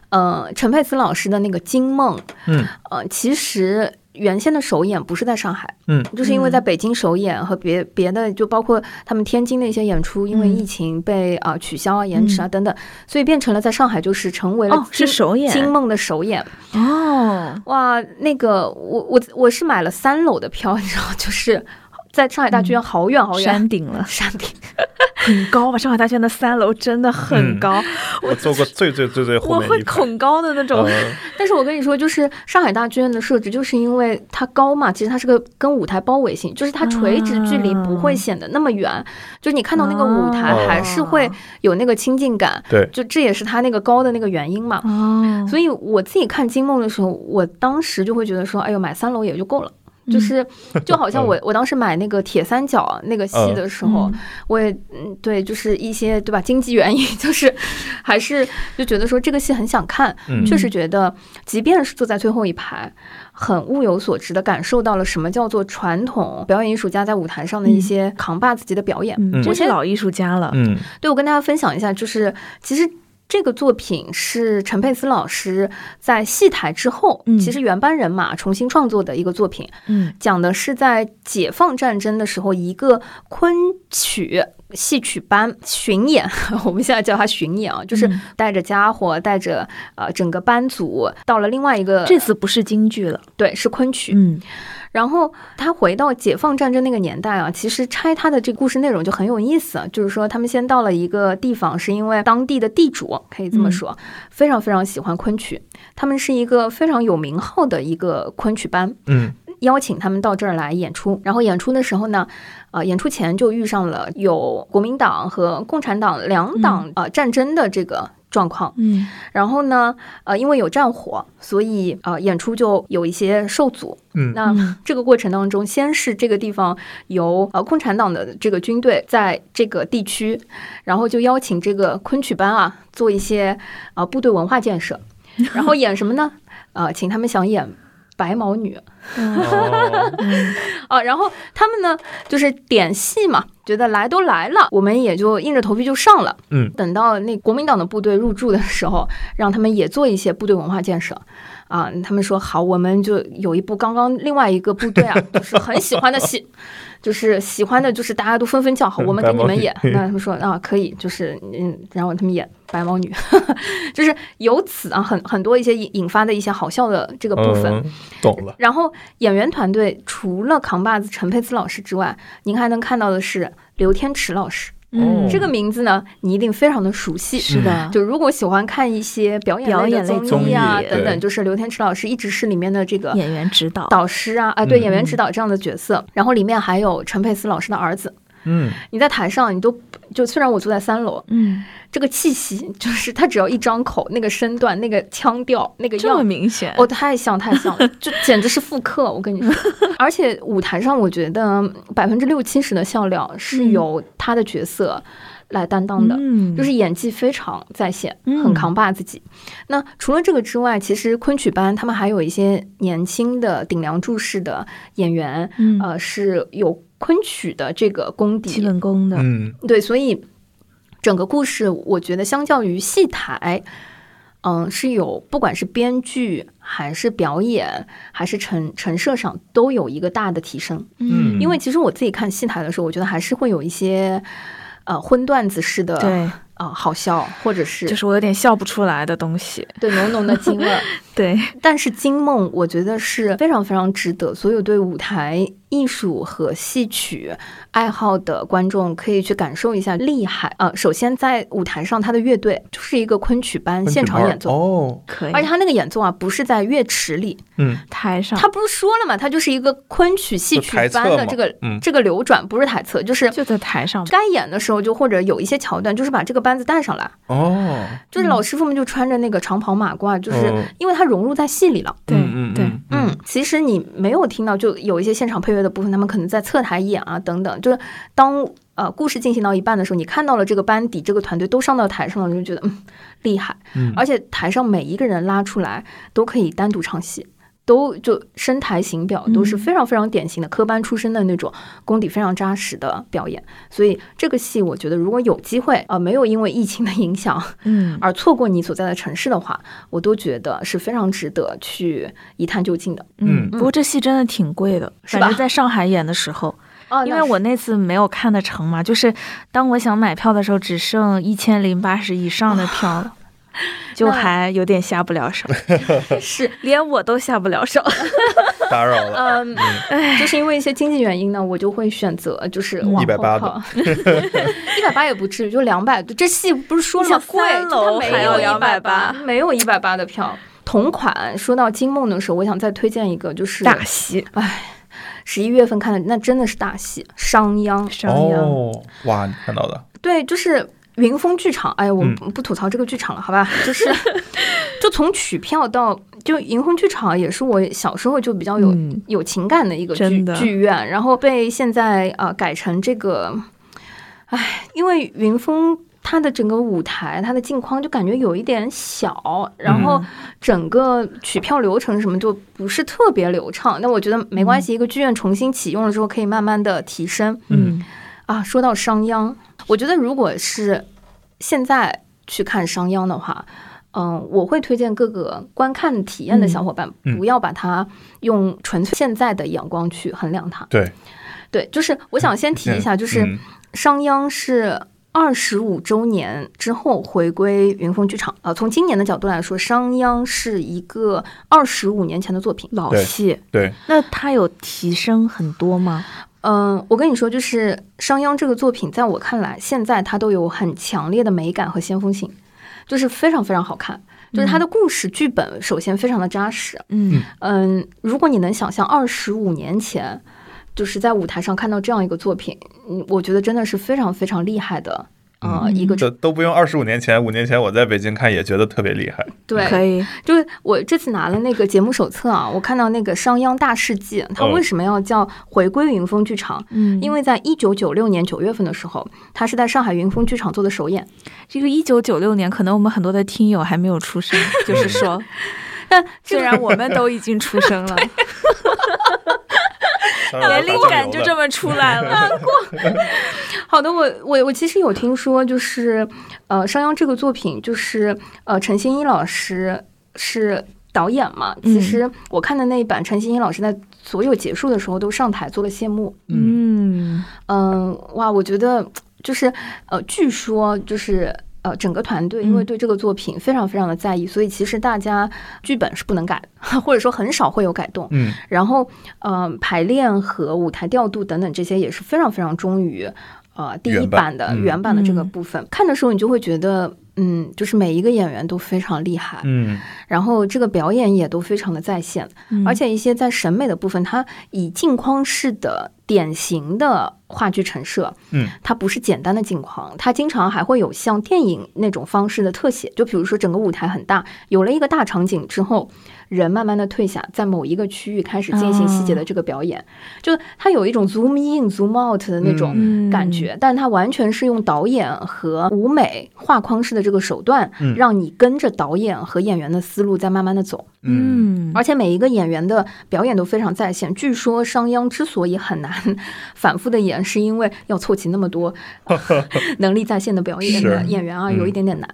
呃，陈佩斯老师的那个《惊梦》，嗯呃，其实原先的首演不是在上海，嗯。就是因为在北京首演和别别的，就包括他们天津的一些演出，因为嗯疫情被啊、取消啊、延迟啊等等，所以变成了在上海就是成为了哦是首演。惊梦的首演。哦，哇，那个我我我是买了三楼的票，你知道，就是在上海大剧院好远好远。山顶了，山顶，很高吧？上海大剧院的三楼真的很嗯高，我坐过最最最最后我会恐高的那种。呃但是我跟你说，就是上海大剧院的设置，就是因为它高嘛，其实它是个跟舞台包围性，就是它垂直距离不会显得那么远，就是你看到那个舞台哦还是会有那个亲近感，对，就这也是它那个高的那个原因嘛。哦，所以我自己看《金梦》的时候，我当时就会觉得说，哎呦，买三楼也就够了。就是，就好像我我当时买那个铁三角那个戏的时候，嗯我也嗯对，就是一些对吧经济原因，就是还是就觉得说这个戏很想看，嗯确实觉得即便是坐在最后一排，很物有所值的感受到了什么叫做传统表演艺术家在舞台上的一些扛把子级的表演。嗯，嗯真是老艺术家了。嗯对我跟大家分享一下，就是其实。这个作品是陈佩斯老师在戏台之后，嗯。其实原班人马重新创作的一个作品，嗯。讲的是在解放战争的时候，一个昆曲戏曲班巡演，我们现在叫它巡演啊，就是嗯。带着家伙，带着呃整个班组到了另外一个，这次不是京剧了。对是昆曲，嗯然后他回到解放战争那个年代啊，其实拆他的这个故事内容就很有意思。啊，就是说他们先到了一个地方，是因为当地的地主可以这么说，非常非常喜欢昆曲，他们是一个非常有名号的一个昆曲班，嗯。邀请他们到这儿来演出。然后演出的时候呢，呃，演出前就遇上了有国民党和共产党两党呃战争的这个状况。嗯然后呢，呃，因为有战火，所以呃演出就有一些受阻。嗯那嗯这个过程当中，先是这个地方由呃共产党的这个军队在这个地区，然后就邀请这个昆曲班啊做一些啊、呃部队文化建设，然后演什么呢？呃，请他们想演白毛女哦啊，然后他们呢就是点戏嘛，觉得来都来了，我们也就硬着头皮就上了。嗯，等到那国民党的部队入驻的时候，让他们也做一些部队文化建设。啊，他们说好，我们就有一部刚刚另外一个部队啊，就是很喜欢的戏，就是喜欢的，就是大家都纷纷叫好，我们给你们演。那他们说啊，可以，就是嗯，然后他们演白毛女，就是由此啊，很很多一些引引发的一些好笑的这个部分。嗯，懂了。然后演员团队除了扛把子陈佩斯老师之外，您还能看到的是刘天池老师。嗯这个名字呢，你一定非常的熟悉。是的，就如果喜欢看一些表演类表演综艺啊等等，就是刘天池老师一直是里面的这个演员指导，导师啊啊，对嗯演员指导这样的角色。然后里面还有陈佩斯老师的儿子。嗯，你在台上，你都就虽然我坐在三楼，嗯，这个气息就是他只要一张口，那个身段、那个腔调、那个这么样明显，哦，太像太像了，就简直是复刻。我跟你说，而且舞台上，我觉得百分之六七十的笑料是嗯由他的角色来担当的。嗯，就是演技非常在线，嗯很扛把自己。那除了这个之外，其实昆曲班他们还有一些年轻的顶梁柱式的演员，嗯呃，是有昆曲的这个功底基底。本功的，嗯，对，所以整个故事，我觉得相较于戏台，嗯，是有不管是编剧还是表演还是陈陈设上都有一个大的提升。嗯因为其实我自己看戏台的时候，我觉得还是会有一些呃荤段子式的对，啊、好笑，或者是就是我有点笑不出来的东西，对浓浓的京味儿。对，但是《金梦》我觉得是非常非常值得所有对舞台艺术和戏曲爱好的观众可以去感受一下厉害啊、呃首先在舞台上，他的乐队就是一个昆曲班现场演奏。哦，可以，而且他那个演奏啊，不是在乐池里，嗯，台上。他不是说了嘛，他就是一个昆曲戏曲班的这个、嗯。这个流转，不是台侧，就是就在台上，该演的时候就或者有一些桥段，就是把这个班子带上来，哦，就是老师傅们就穿着那个长袍马褂，就是嗯。因为它融入在戏里了。对嗯嗯对，嗯，其实你没有听到，就有一些现场配乐的部分，他们可能在侧台演啊等等。就是当呃故事进行到一半的时候，你看到了这个班底、这个团队都上到台上了，你就觉得嗯 厉害。嗯而且台上每一个人拉出来都可以单独唱戏。都就声台形表都是嗯非常非常典型的科班出身的那种功底非常扎实的表演，所以这个戏我觉得如果有机会啊、呃没有因为疫情的影响嗯，而错过你所在的城市的话，我都觉得是非常值得去一探究竟的。嗯，不过这戏真的挺贵的，是吧？反正在上海演的时候，哦因为我那次没有看得成嘛，就是当我想买票的时候，只剩一千零八十以上的票了，就还有点下不了手，是，连我都下不了手。打扰了，嗯，就是因为一些经济原因呢，我就会选择就是嗯往后180靠，一百八也不至于，就两百。这戏不是说了吗？贵，三楼就它没有还要180 180，没有一百八的票。同款，说到金梦的时候，我想再推荐一个，就是大戏哎十一月份看的，那真的是大戏《商鞅》。商鞅，哦，哇，你看到的，对，就是云峰剧场。哎，我嗯不不吐槽这个剧场了，好吧？就是，就从取票到就云峰剧场，也是我小时候就比较有、嗯有情感的一个剧剧院，然后被现在啊、呃改成这个，哎，因为云峰。它的整个舞台，它的镜框就感觉有一点小，然后整个取票流程什么就不是特别流畅。那我觉得没关系，一个剧院重新启用了之后，可以慢慢的提升。嗯啊，说到商鞅，我觉得如果是现在去看商鞅的话，嗯，我会推荐各个观看体验的小伙伴，嗯不要把它用纯粹现在的眼光去衡量它。对，对，就是我想先提一下，就是嗯商鞅是。二十五周年之后回归云峰剧场啊、呃，从今年的角度来说，商鞅是一个二十五年前的作品。老戏，对，那它有提升很多吗？嗯，我跟你说，就是商鞅这个作品，在我看来，现在它都有很强烈的美感和先锋性，就是非常非常好看。就是它的故事剧本，首先非常的扎实。嗯嗯，如果你能想象二十五年前，就是在舞台上看到这样一个作品，嗯，我觉得真的是非常非常厉害的。呃，嗯一个这都不用二十五年前、五年前我在北京看也觉得特别厉害。对，可以，就是我这次拿了那个节目手册啊，我看到那个商鞅大事记，它嗯为什么要叫回归云峰剧场？嗯，因为在一九九六年九月份的时候，它是在上海云峰剧场做的首演。这个一九九六年，可能我们很多的听友还没有出生，就是说，但虽然我们都已经出生了，年龄感就这么出来了。好的，我我我其实有听说，就是呃，商鞅这个作品，就是呃，陈欣一老师是导演嘛。嗯其实我看的那一版，陈欣一老师在所有结束的时候都上台做了谢幕。嗯嗯，哇，我觉得就是呃，据说就是。呃，整个团队因为嗯对这个作品非常非常的在意，所以其实大家剧本是不能改，或者说很少会有改动。嗯然后，呃，排练和舞台调度等等这些也是非常非常忠于呃第一原版版的嗯原版的这个嗯部分。看的时候，你就会觉得，嗯，就是每一个演员都非常厉害，嗯。然后这个表演也都非常的在线，嗯。而且一些在审美的部分，它以镜框式的典型的话剧陈设，嗯，它不是简单的镜框，它经常还会有像电影那种方式的特写，就比如说整个舞台很大，有了一个大场景之后，人慢慢的退下，在某一个区域开始进行细节的这个表演，就它有一种 zoom in zoom out 的那种嗯感觉，但它完全是用导演和舞美画框式的这个手段，嗯让你跟着导演和演员的思路在慢慢的走。嗯嗯而且每一个演员的表演都非常在线。据说商鞅之所以很难 反复的演，是因为要凑齐那么多 能力在线的表演的演员啊，嗯有一点点难。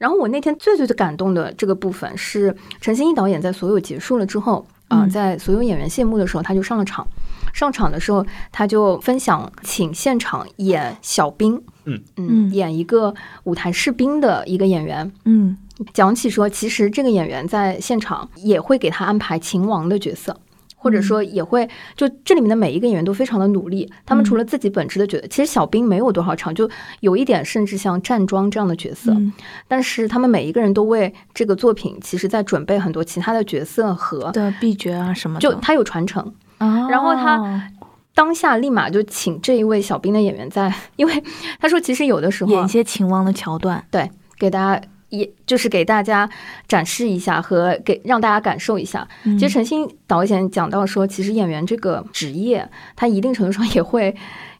然后我那天最最最感动的这个部分是陈欣一导演在所有结束了之后啊、嗯。在所有演员谢幕的时候，他就上了场。上场的时候，他就分享请现场演小兵，嗯嗯。演一个舞台士兵的一个演员，嗯。讲起说，其实这个演员在现场也会给他安排秦王的角色。或者说也会，就这里面的每一个演员都非常的努力。他们除了自己本职的角色，其实小兵没有多少场，就有一点甚至像站桩这样的角色。嗯但是他们每一个人都为这个作品，其实在准备很多其他的角色和，的秘诀啊什么的，就他有传承。哦然后他当下立马就请这一位小兵的演员在，因为他说其实有的时候啊演一些秦王的桥段，对给大家。也就是给大家展示一下和给让大家感受一下。嗯其实陈星导演讲到说，其实演员这个职业，他一定程度上也会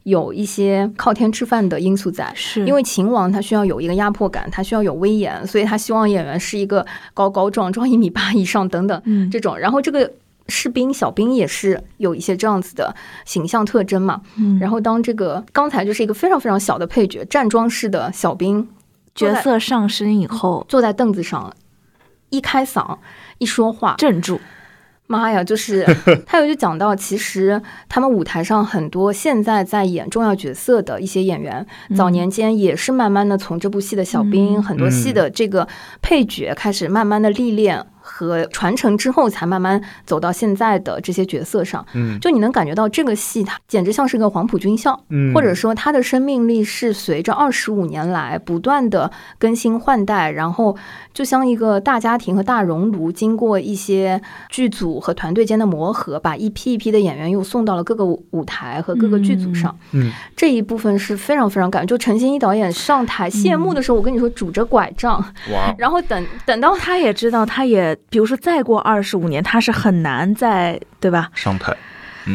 有一些靠天吃饭的因素在。是因为秦王他需要有一个压迫感，他需要有威严，所以他希望演员是一个高高壮壮一米八以上等等嗯这种。然后这个士兵小兵也是有一些这样子的形象特征嘛。嗯然后当这个刚才就是一个非常非常小的配角，站桩式的小兵坐角色上身以后坐在凳子上，一开嗓一说话，镇住，妈呀！就是 他有就讲到，其实他们舞台上很多现在在演重要角色的一些演员，早年间也是慢慢的从这部戏的小兵，嗯。很多戏的这个配角开始慢慢的历练和传承之后，才慢慢走到现在的这些角色上。嗯就你能感觉到这个戏，它简直像是个黄埔军校。嗯，或者说它的生命力是随着二十五年来不断的更新换代，然后就像一个大家庭和大熔炉，经过一些剧组和团队间的磨合，把一批一批的演员又送到了各个舞舞台和各个剧组上。嗯这一部分是非常非常感，就陈欣一导演上台谢幕的时候，我跟你说拄着拐杖，哇，然后等等到他也知道，他也比如说再过二十五年，他是很难再对吧？上台，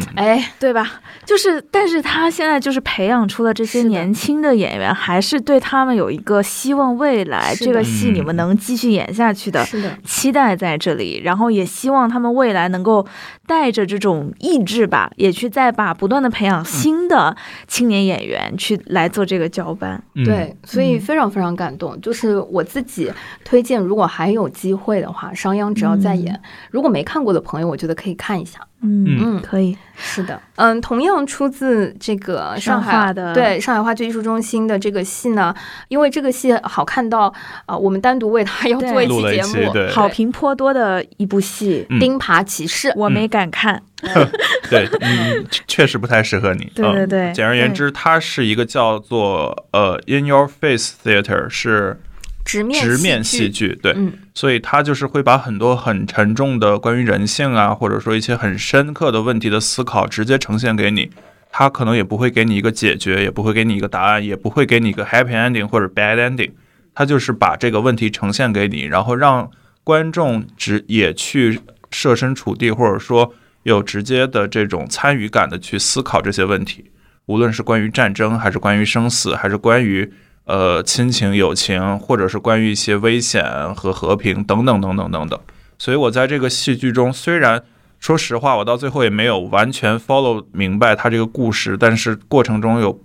嗯。哎，对吧？就是，但是他现在就是培养出了这些年轻的演员，还是对他们有一个希望未来这个戏你们嗯能继续演下去的是的，期待在这里，然后也希望他们未来能够带着这种意志吧，也去再把不断的培养新的青年演员去来做这个交班。嗯。对，所以嗯非常非常感动。就是我自己推荐，如果还有机会的话，商鞅只要再演，如果没看过的朋友，我觉得可以看一下。嗯嗯。可以，是的，嗯，同样出自这个上海的。对上海话剧艺术中心的这个戏呢，因为这个戏好看到啊、我们单独为它要做一录了一期节目，好评颇多的一部戏，嗯。钉耙骑士》。我没敢看。对，嗯，确实不太适合你。嗯对对对。简而言之，它是一个叫做呃 In Your Face Theater，是直面直面戏戏剧，对，嗯所以他就是会把很多很沉重的关于人性啊，或者说一些很深刻的问题的思考直接呈现给你。他可能也不会给你一个解决，也不会给你一个答案，也不会给你一个 happy ending 或者 bad ending。他就是把这个问题呈现给你，然后让观众直也去设身处地，或者说有直接的这种参与感的去思考这些问题，无论是关于战争，还是关于生死，还是关于呃亲情、友情，或者是关于一些危险和和平等等等等等等。所以我在这个戏剧中，虽然说实话，我到最后也没有完全 follow 明白他这个故事，但是过程中有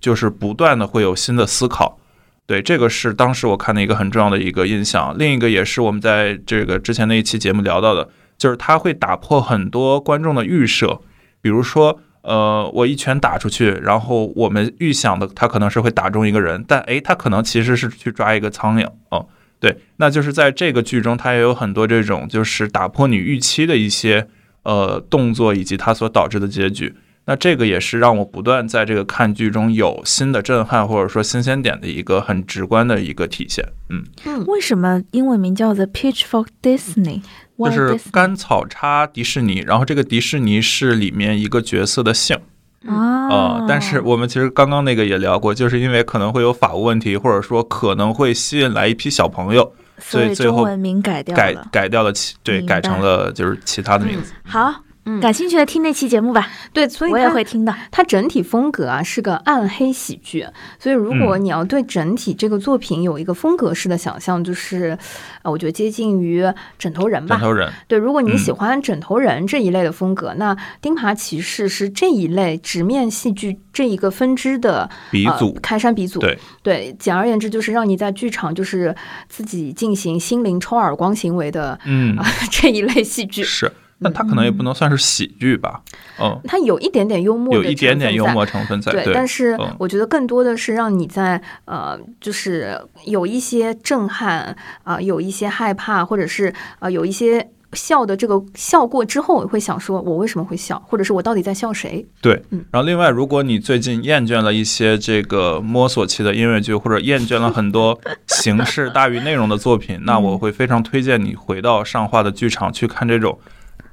就是不断的会有新的思考。对，这个是当时我看的一个很重要的一个印象。另一个也是我们在这个之前那一期节目聊到的，就是他会打破很多观众的预设，比如说，呃，我一拳打出去，然后我们预想的他可能是会打中一个人，但诶，他可能其实是去抓一个苍蝇哦。对，那就是在这个剧中，它也有很多这种就是打破你预期的一些呃动作，以及它所导致的结局。那这个也是让我不断在这个看剧中有新的震撼或者说新鲜点的一个很直观的一个体现。嗯，为什么英文名叫 The Pitch for Disney？就是甘草叉迪士尼，然后这个迪士尼是里面一个角色的姓。啊、呃，但是我们其实刚刚那个也聊过，就是因为可能会有法务问题，或者说可能会吸引来一批小朋友，所以最后中文名改掉改了。改掉了其对改成了就是其他的名字。好，嗯。感兴趣的听那期节目吧，对，所以我也会听的。它整体风格啊是个暗黑喜剧，所以如果嗯。你要对整体这个作品有一个风格式的想象，就是，呃，我觉得接近于枕头人吧。枕头人，对，如果你嗯喜欢枕头人这一类的风格，那《钉耙骑士》是这一类直面戏剧这一个分支的呃鼻祖，开山鼻祖。对。对，简而言之就是让你在剧场就是自己进行心灵抽耳光行为的嗯。啊、，这一类戏剧。是，那它可能也不能算是喜剧吧，嗯，它有一点点幽默有一点点幽默成分在，对，对，但是嗯。我觉得更多的是让你在呃，就是有一些震撼啊、有一些害怕，或者是呃，有一些笑的这个笑过之后，会想说我为什么会笑，或者是我到底在笑谁？对嗯，然后另外，如果你最近厌倦了一些这个摸索期的音乐剧，或者厌倦了很多形式大于内容的作品，那我会非常推荐你回到上画的剧场去看这种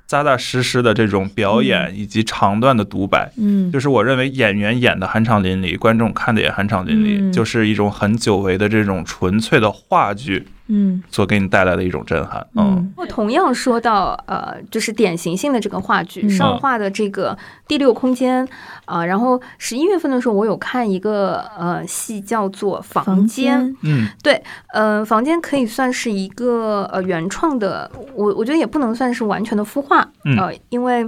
扎扎实实的这种表演以及长段的独白。嗯，就是我认为演员演的酣畅淋漓，观众看的也酣畅淋漓，嗯就是一种很久违的这种纯粹的话剧嗯。所给你带来的一种震撼。嗯。嗯。我同样说到呃，就是典型性的这个话剧嗯。上画的这个第六空间啊、然后十一月份的时候，我有看一个呃戏叫做《房房间》。嗯，对呃，房间可以算是一个呃原创的，我我觉得也不能算是完全的孵化，嗯。呃，因为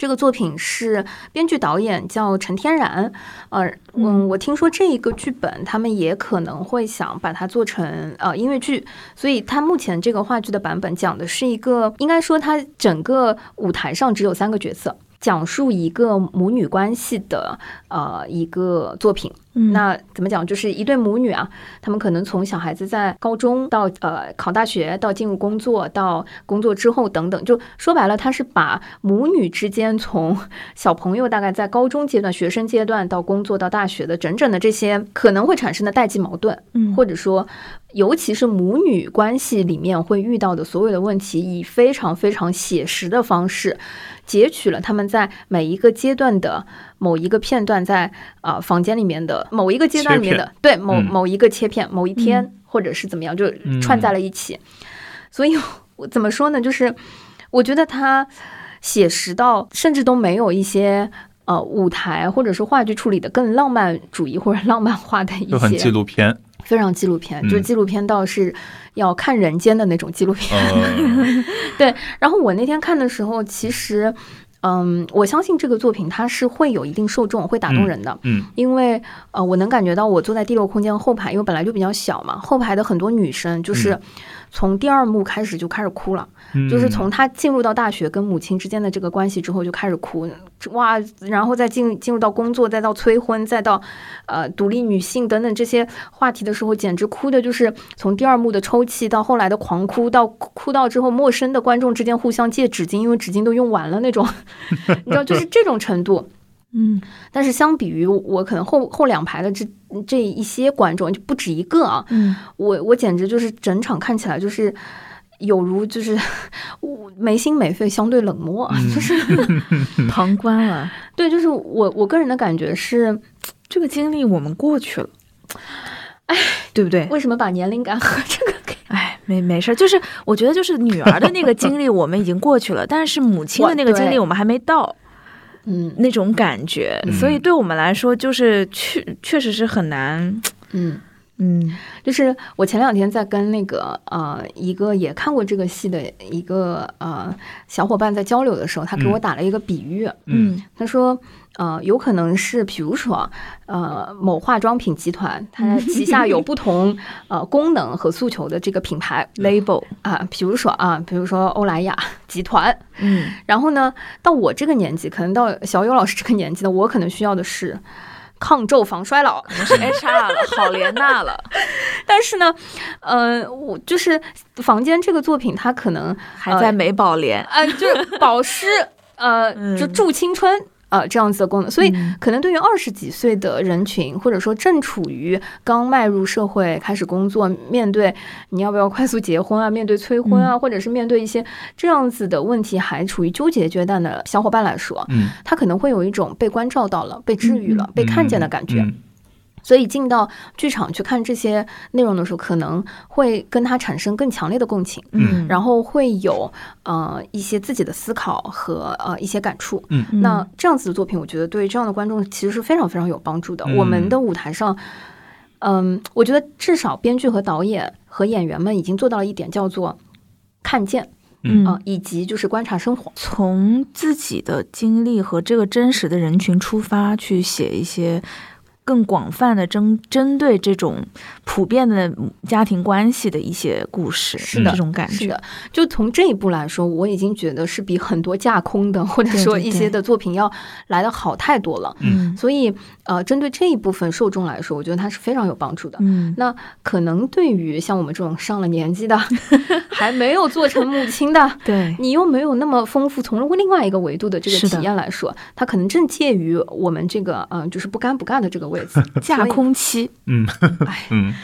这个作品是编剧导演叫陈天然，呃，嗯，嗯我听说这一个剧本他们也可能会想把它做成呃音乐剧，所以它目前这个话剧的版本讲的是一个，应该说它整个舞台上只有三个角色。讲述一个母女关系的呃一个作品，嗯。那怎么讲？就是一对母女啊，他们可能从小孩子在高中到呃考大学，到进入工作，到工作之后等等，就说白了，他是把母女之间从小朋友大概在高中阶段、学生阶段到工作到大学的整整的这些可能会产生的代际矛盾，嗯。或者说，尤其是母女关系里面会遇到的所有的问题，以非常非常写实的方式截取了他们在每一个阶段的某一个片段在，啊房间里面的某一个阶段里面的对某嗯某一个切片，某一天、嗯或者是怎么样，就串在了一起。所以我怎么说呢？就是我觉得他写实到甚至都没有一些。呃，舞台或者是话剧处理的更浪漫主义或者浪漫化的一就很纪，录片。非常纪录片，嗯就是纪录片到是要看人间的那种纪录片。对，然后我那天看的时候，其实，嗯，我相信这个作品它是会有一定受众，会打动人的。嗯因为呃，我能感觉到我坐在第六空间后排，因为本来就比较小嘛，后排的很多女生就是嗯从第二幕开始就开始哭了，嗯，就是从他进入到大学跟母亲之间的这个关系之后就开始哭，哇，然后再进进入到工作，再到催婚，再到呃独立女性等等这些话题的时候，简直哭的就是从第二幕的抽泣到后来的狂哭，到哭哭到之后陌生的观众之间互相借纸巾，因为纸巾都用完了那种，你知道，就是这种程度。嗯。但是相比于我可能后后两排的这这一些观众，就不止一个啊，嗯。我我简直就是整场看起来就是有如就是 我没心没肺，相对冷漠，就是 旁观了，对，就是我我个人的感觉是，这个经历我们过去了，哎，对不对？为什么把年龄感和这个给哎，没没事儿，就是我觉得就是女儿的那个经历我们已经过去了，但是母亲的那个经历我们还没到嗯。那种感觉，嗯。所以对我们来说就是确确实是很难，嗯嗯。就是我前两天在跟那个呃一个也看过这个戏的一个呃小伙伴在交流的时候，他给我嗯。打了一个比喻，嗯。他说。呃，有可能是，比如说，呃，某化妆品集团，它旗下有不同 呃功能和诉求的这个品牌，label，啊，比如说啊，比如说欧莱雅集团，嗯。然后呢，到我这个年纪，可能到小友老师这个年纪的，我可能需要的是抗皱防衰老。可能是 HR 了，好莲娜了，但是呢，呃，我就是房间这个作品，它可能还在美宝莲。呃，就是保湿，呃，就嗯助青春。呃，这样子的功能，所以嗯。可能对于二十几岁的人群，或者说正处于刚迈入社会、开始工作，面对你要不要快速结婚啊，面对催婚啊，或者是面对一些这样子的问题，还处于纠结阶段的小伙伴来说，嗯，他可能会有一种被关照到了、被治愈了、嗯。被看见的感觉。嗯所以进到剧场去看这些内容的时候，可能会跟他产生更强烈的共情，嗯然后会有呃一些自己的思考和呃一些感触。嗯那这样子的作品，我觉得对这样的观众其实是非常非常有帮助的。嗯我们的舞台上，嗯，我觉得至少编剧和导演和演员们已经做到了一点，叫做看见嗯啊、以及就是观察生活。从自己的经历和这个真实的人群出发，去写一些更广泛的针针对这种普遍的家庭关系的一些故事，是的。这种感觉，是的，就从这一步来说，我已经觉得是比很多架空的或者说一些的作品要来的好太多了。嗯。所以，呃，针对这一部分受众来说，我觉得它是非常有帮助的。嗯。那可能对于像我们这种上了年纪的，还没有做成母亲的，对，你又没有那么丰富，从另外一个维度的这个体验来说，它可能正介于我们这个嗯、呃就是不干不干的这个位置。架空期，嗯哎，嗯，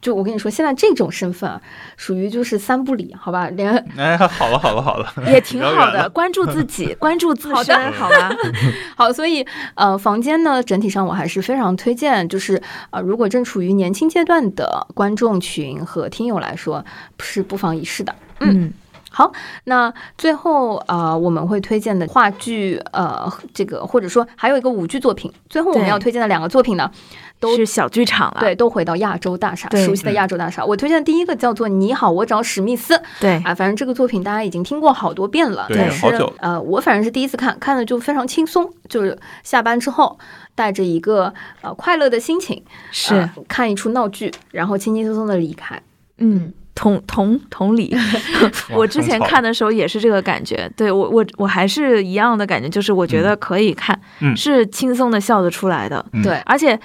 就我跟你说，现在这种身份啊，属于就是三不理，好吧？连哎，好了好了好了，也挺好的，关注自己，关注自身，好吧？好，所以呃，房间呢，整体上我还是非常推荐，就是呃，如果正处于年轻阶段的观众群和听友来说，是不妨一试的。嗯好，那最后呃，我们会推荐的话剧，呃，这个或者说还有一个舞剧作品。最后我们要推荐的两个作品呢，都是小剧场了，对，都回到亚洲大厦，熟悉的亚洲大厦。我推荐的第一个叫做《你好，我找史密斯》对啊，反正这个作品大家已经听过好多遍了，对但是好久呃，我反正是第一次看，看的就非常轻松，就是下班之后带着一个呃快乐的心情，是呃，看一出闹剧，然后轻轻松松的离开。嗯。同同同理，我之前看的时候也是这个感觉。对我我我还是一样的感觉，就是我觉得可以看，嗯。是轻松的笑得出来的。嗯。对，而且，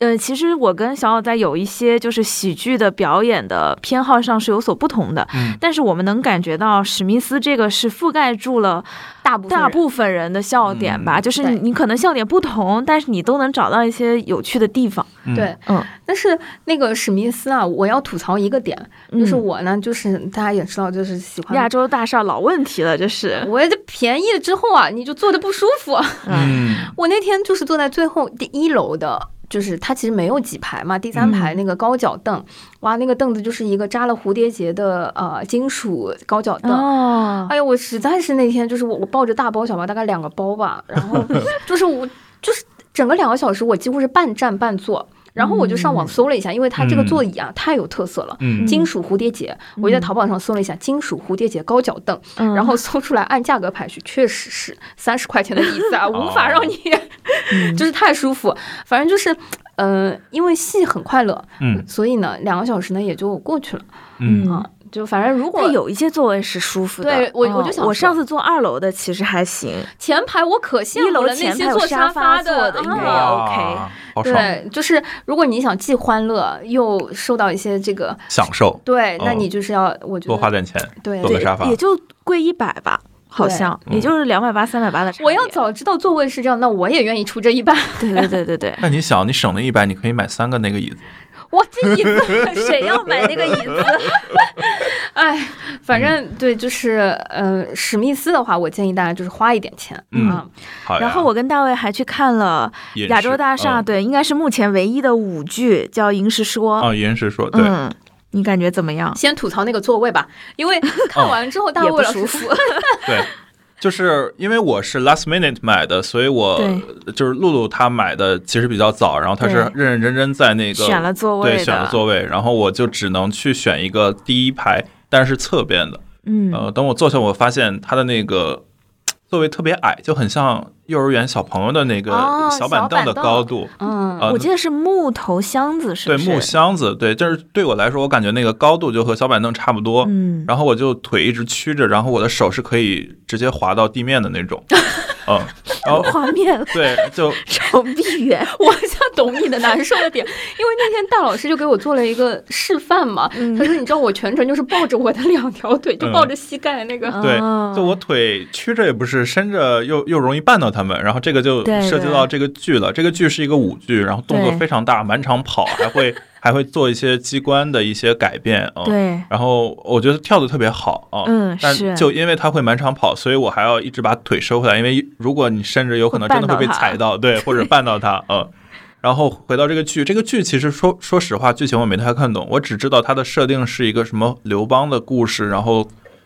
呃，其实我跟小小在有一些就是喜剧的表演的偏好上是有所不同的，嗯但是我们能感觉到史密斯这个是覆盖住了大部分人大部分人的笑点吧，嗯就是你你可能笑点不同，但是你都能找到一些有趣的地方。嗯对，嗯，但是那个史密斯啊，我要吐槽一个点，就是嗯我呢，就是大家也知道，就是喜欢亚洲大厦老问题了，就是。我这便宜了之后啊，你就坐的不舒服。嗯我那天就是坐在最后第一楼的，就是它其实没有几排嘛，第三排嗯那个高脚凳，哇，那个凳子就是一个扎了蝴蝶结的呃金属高脚凳。哦，哎呀，我实在是那天就是我我抱着大包小包，大概两个包吧，然后 就是我就是整个两个小时，我几乎是半站半坐。然后我就上网搜了一下，因为它这个座椅啊、太有特色了，嗯。金属蝴蝶结，我就在淘宝上搜了一下金属蝴蝶结高脚凳，嗯。然后搜出来按价格排序，确实是三十块钱的椅子啊，无法让你嗯 就是太舒服。反正就是，嗯，因为戏很快乐，嗯。所以呢，两个小时呢也就过去了嗯。啊。就反正如果它有一些座位是舒服的。对我嗯我就想我上次坐二楼的其实还行，前排我可羡一楼慕了那前排有些坐沙发的应该也啊 OK，对，就是如果你想既欢乐又受到一些这个，享受，对，那哦你就是要我觉得多花点钱，对坐个沙发也就贵一百吧，好像也就是两百八、三百八的差。我要早知道座位是这样，那我也愿意出这一百。对对对对对，那你想，你省了一百，你可以买三个那个椅子。哇，这椅子谁要买那个椅子？哎，反正对，就是呃，史密斯的话，我建议大家就是花一点钱嗯然后我跟大卫还去看了亚洲大厦，嗯对，应该是目前唯一的舞剧，叫《银石说》。哦，银石说对，嗯，你感觉怎么样？先吐槽那个座位吧，因为 看完之后大卫舒服。对，就是因为我是 last minute 买的，所以我就是露露她买的其实比较早，然后她是认认真真在那个选了座位，对，选了座位，然后我就只能去选一个第一排，但是侧边的。嗯，呃，等我坐下，我发现它的那个座位特别矮，就很像幼儿园小朋友的那个小板凳的高度。嗯，我记得是木头箱子，是对木箱子，对，就是对我来说，我感觉那个高度就和小板凳差不多。嗯，然后我就腿一直曲着，然后我的手是可以直接滑到地面的那种。嗯，然后画面对，就手臂猿，我好像懂你的难受的点，因为那天大老师就给我做了一个示范嘛，他说你知道我全程就是抱着我的两条腿，就抱着膝盖那个，对，就我腿曲着也不是，伸着又又容易绊到他们，然后这个就涉及到这个剧了，这个剧是一个舞剧，然后动作非常大，满场跑，还会。还会做一些机关的一些改变啊，对，然后我觉得跳的特别好啊，嗯，但就因为他会满场跑，所以我还要一直把腿收回来，因为如果你甚至有可能真的会被踩到，对，或者绊到他，嗯。然后回到这个剧，这个剧其实说说实话，剧情我没太看懂，我只知道它的设定是一个什么刘邦的故事，然后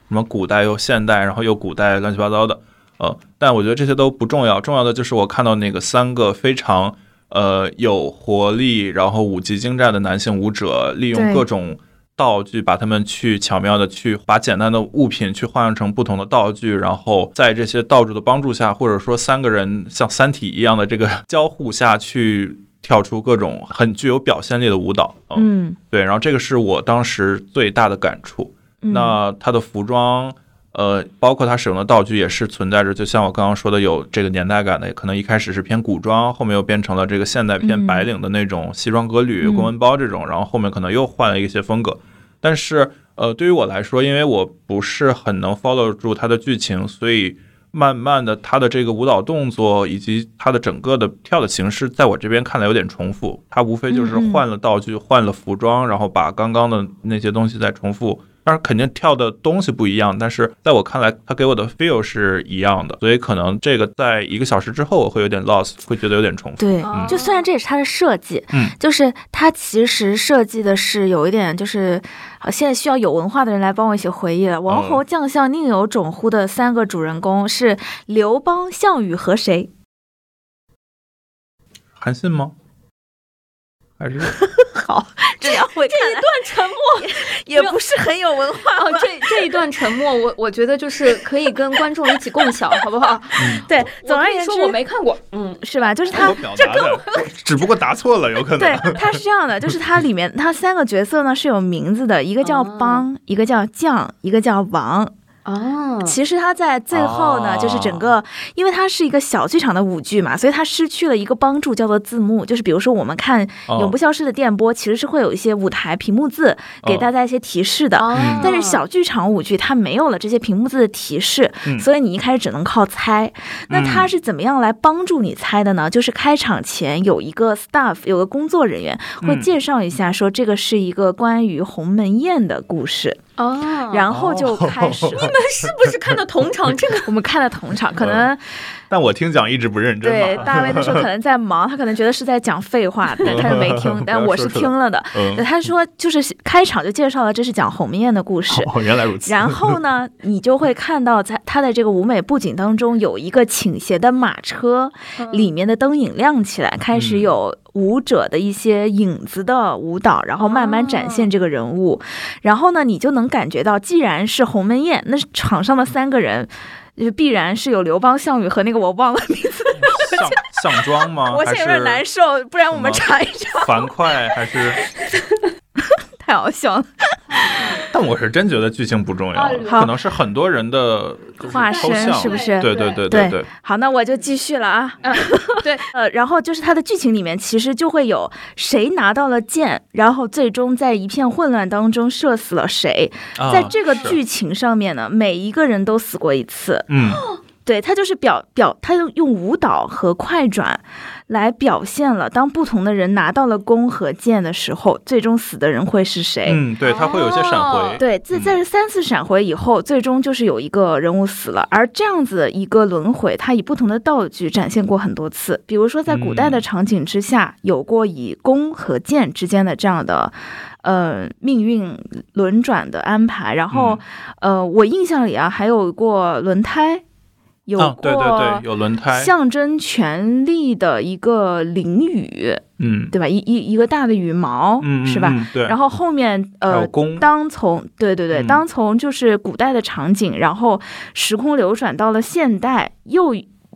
什么古代又现代，然后又古代乱七八糟的，呃，但我觉得这些都不重要，重要的就是我看到那个三个非常。呃，有活力，然后舞技精湛的男性舞者，利用各种道具，把他们去巧妙的去把简单的物品去换成不同的道具，然后在这些道具的帮助下，或者说三个人像三体一样的这个 交互下去跳出各种很具有表现力的舞蹈。嗯，对，然后这个是我当时最大的感触。那他的服装。呃，包括他使用的道具也是存在着，就像我刚刚说的，有这个年代感的，可能一开始是偏古装，后面又变成了这个现代偏白领的那种西装革履、公文包这种，然后后面可能又换了一些风格。但是，呃，对于我来说，因为我不是很能 follow 住它的剧情，所以慢慢的，它的这个舞蹈动作以及它的整个的跳的形式，在我这边看来有点重复。它无非就是换了道具、换了服装，然后把刚刚的那些东西再重复。当然，肯定跳的东西不一样，但是在我看来，他给我的 feel 是一样的，所以可能这个在一个小时之后我会有点 lost，会觉得有点重复。对，就虽然这也是他的设计，嗯，就是他其实设计的是有一点，就是现在需要有文化的人来帮我一起回忆了。王侯将相宁有种乎的三个主人公是刘邦、项羽和谁？韩信吗？还是好，这样会这一段沉默也不是很有文化哦。这这一段沉默，我我觉得就是可以跟观众一起共享，好不好？对，总而言之，我没看过，嗯，是吧？就是他这跟我只不过答错了，有可能。对，他是这样的，就是它里面他三个角色呢是有名字的，一个叫邦，一个叫将，一个叫王。哦，其实他在最后呢，就是整个，因为它是一个小剧场的舞剧嘛，所以它失去了一个帮助，叫做字幕。就是比如说我们看《永不消失的电波》，其实是会有一些舞台屏幕字给大家一些提示的。但是小剧场舞剧它没有了这些屏幕字的提示，所以你一开始只能靠猜。那它是怎么样来帮助你猜的呢？就是开场前有一个 staff，有个工作人员会介绍一下，说这个是一个关于鸿门宴的故事。哦，然后就开始。你们是不是看到同场？这个我们看了同场，可能。但我听讲一直不认真。对，大卫那时候可能在忙，他可能觉得是在讲废话，但 他是没听。但我是听了的。他说，就是开场就介绍了这是讲鸿门宴的故事。哦，原来如此。然后呢，你就会看到在他的这个舞美布景当中有一个倾斜的马车，里面的灯影亮起来，开始有舞者的一些影子的舞蹈，然后慢慢展现这个人物。然后呢，你就能感觉到，既然是鸿门宴，那场上的三个人。就必然是有刘邦、项羽和那个我忘了名字，项项庄吗？我现在有点难受，不然我们查一查。樊哙还是？太好笑了，但我是真觉得剧情不重要，可能是很多人的化身，是不是？对对对对对。好，那我就继续了啊。对，呃，然后就是它的剧情里面其实就会有谁拿到了剑，然后最终在一片混乱当中射死了谁。在这个剧情上面呢，每一个人都死过一次。嗯。对他就是表表，他用用舞蹈和快转来表现了，当不同的人拿到了弓和箭的时候，最终死的人会是谁？嗯，对他会有一些闪回。对，在在这三次闪回以后，最终就是有一个人物死了。而这样子一个轮回，他以不同的道具展现过很多次。比如说，在古代的场景之下，有过以弓和箭之间的这样的呃命运轮转的安排。然后，呃，我印象里啊，还有过轮胎。有啊，对对过对，有轮胎，象征权力的一个翎羽，嗯，对吧？一一一个大的羽毛，嗯，是吧？嗯？对，然后后面呃，当从对对对，嗯当从就是古代的场景，然后时空流转到了现代，又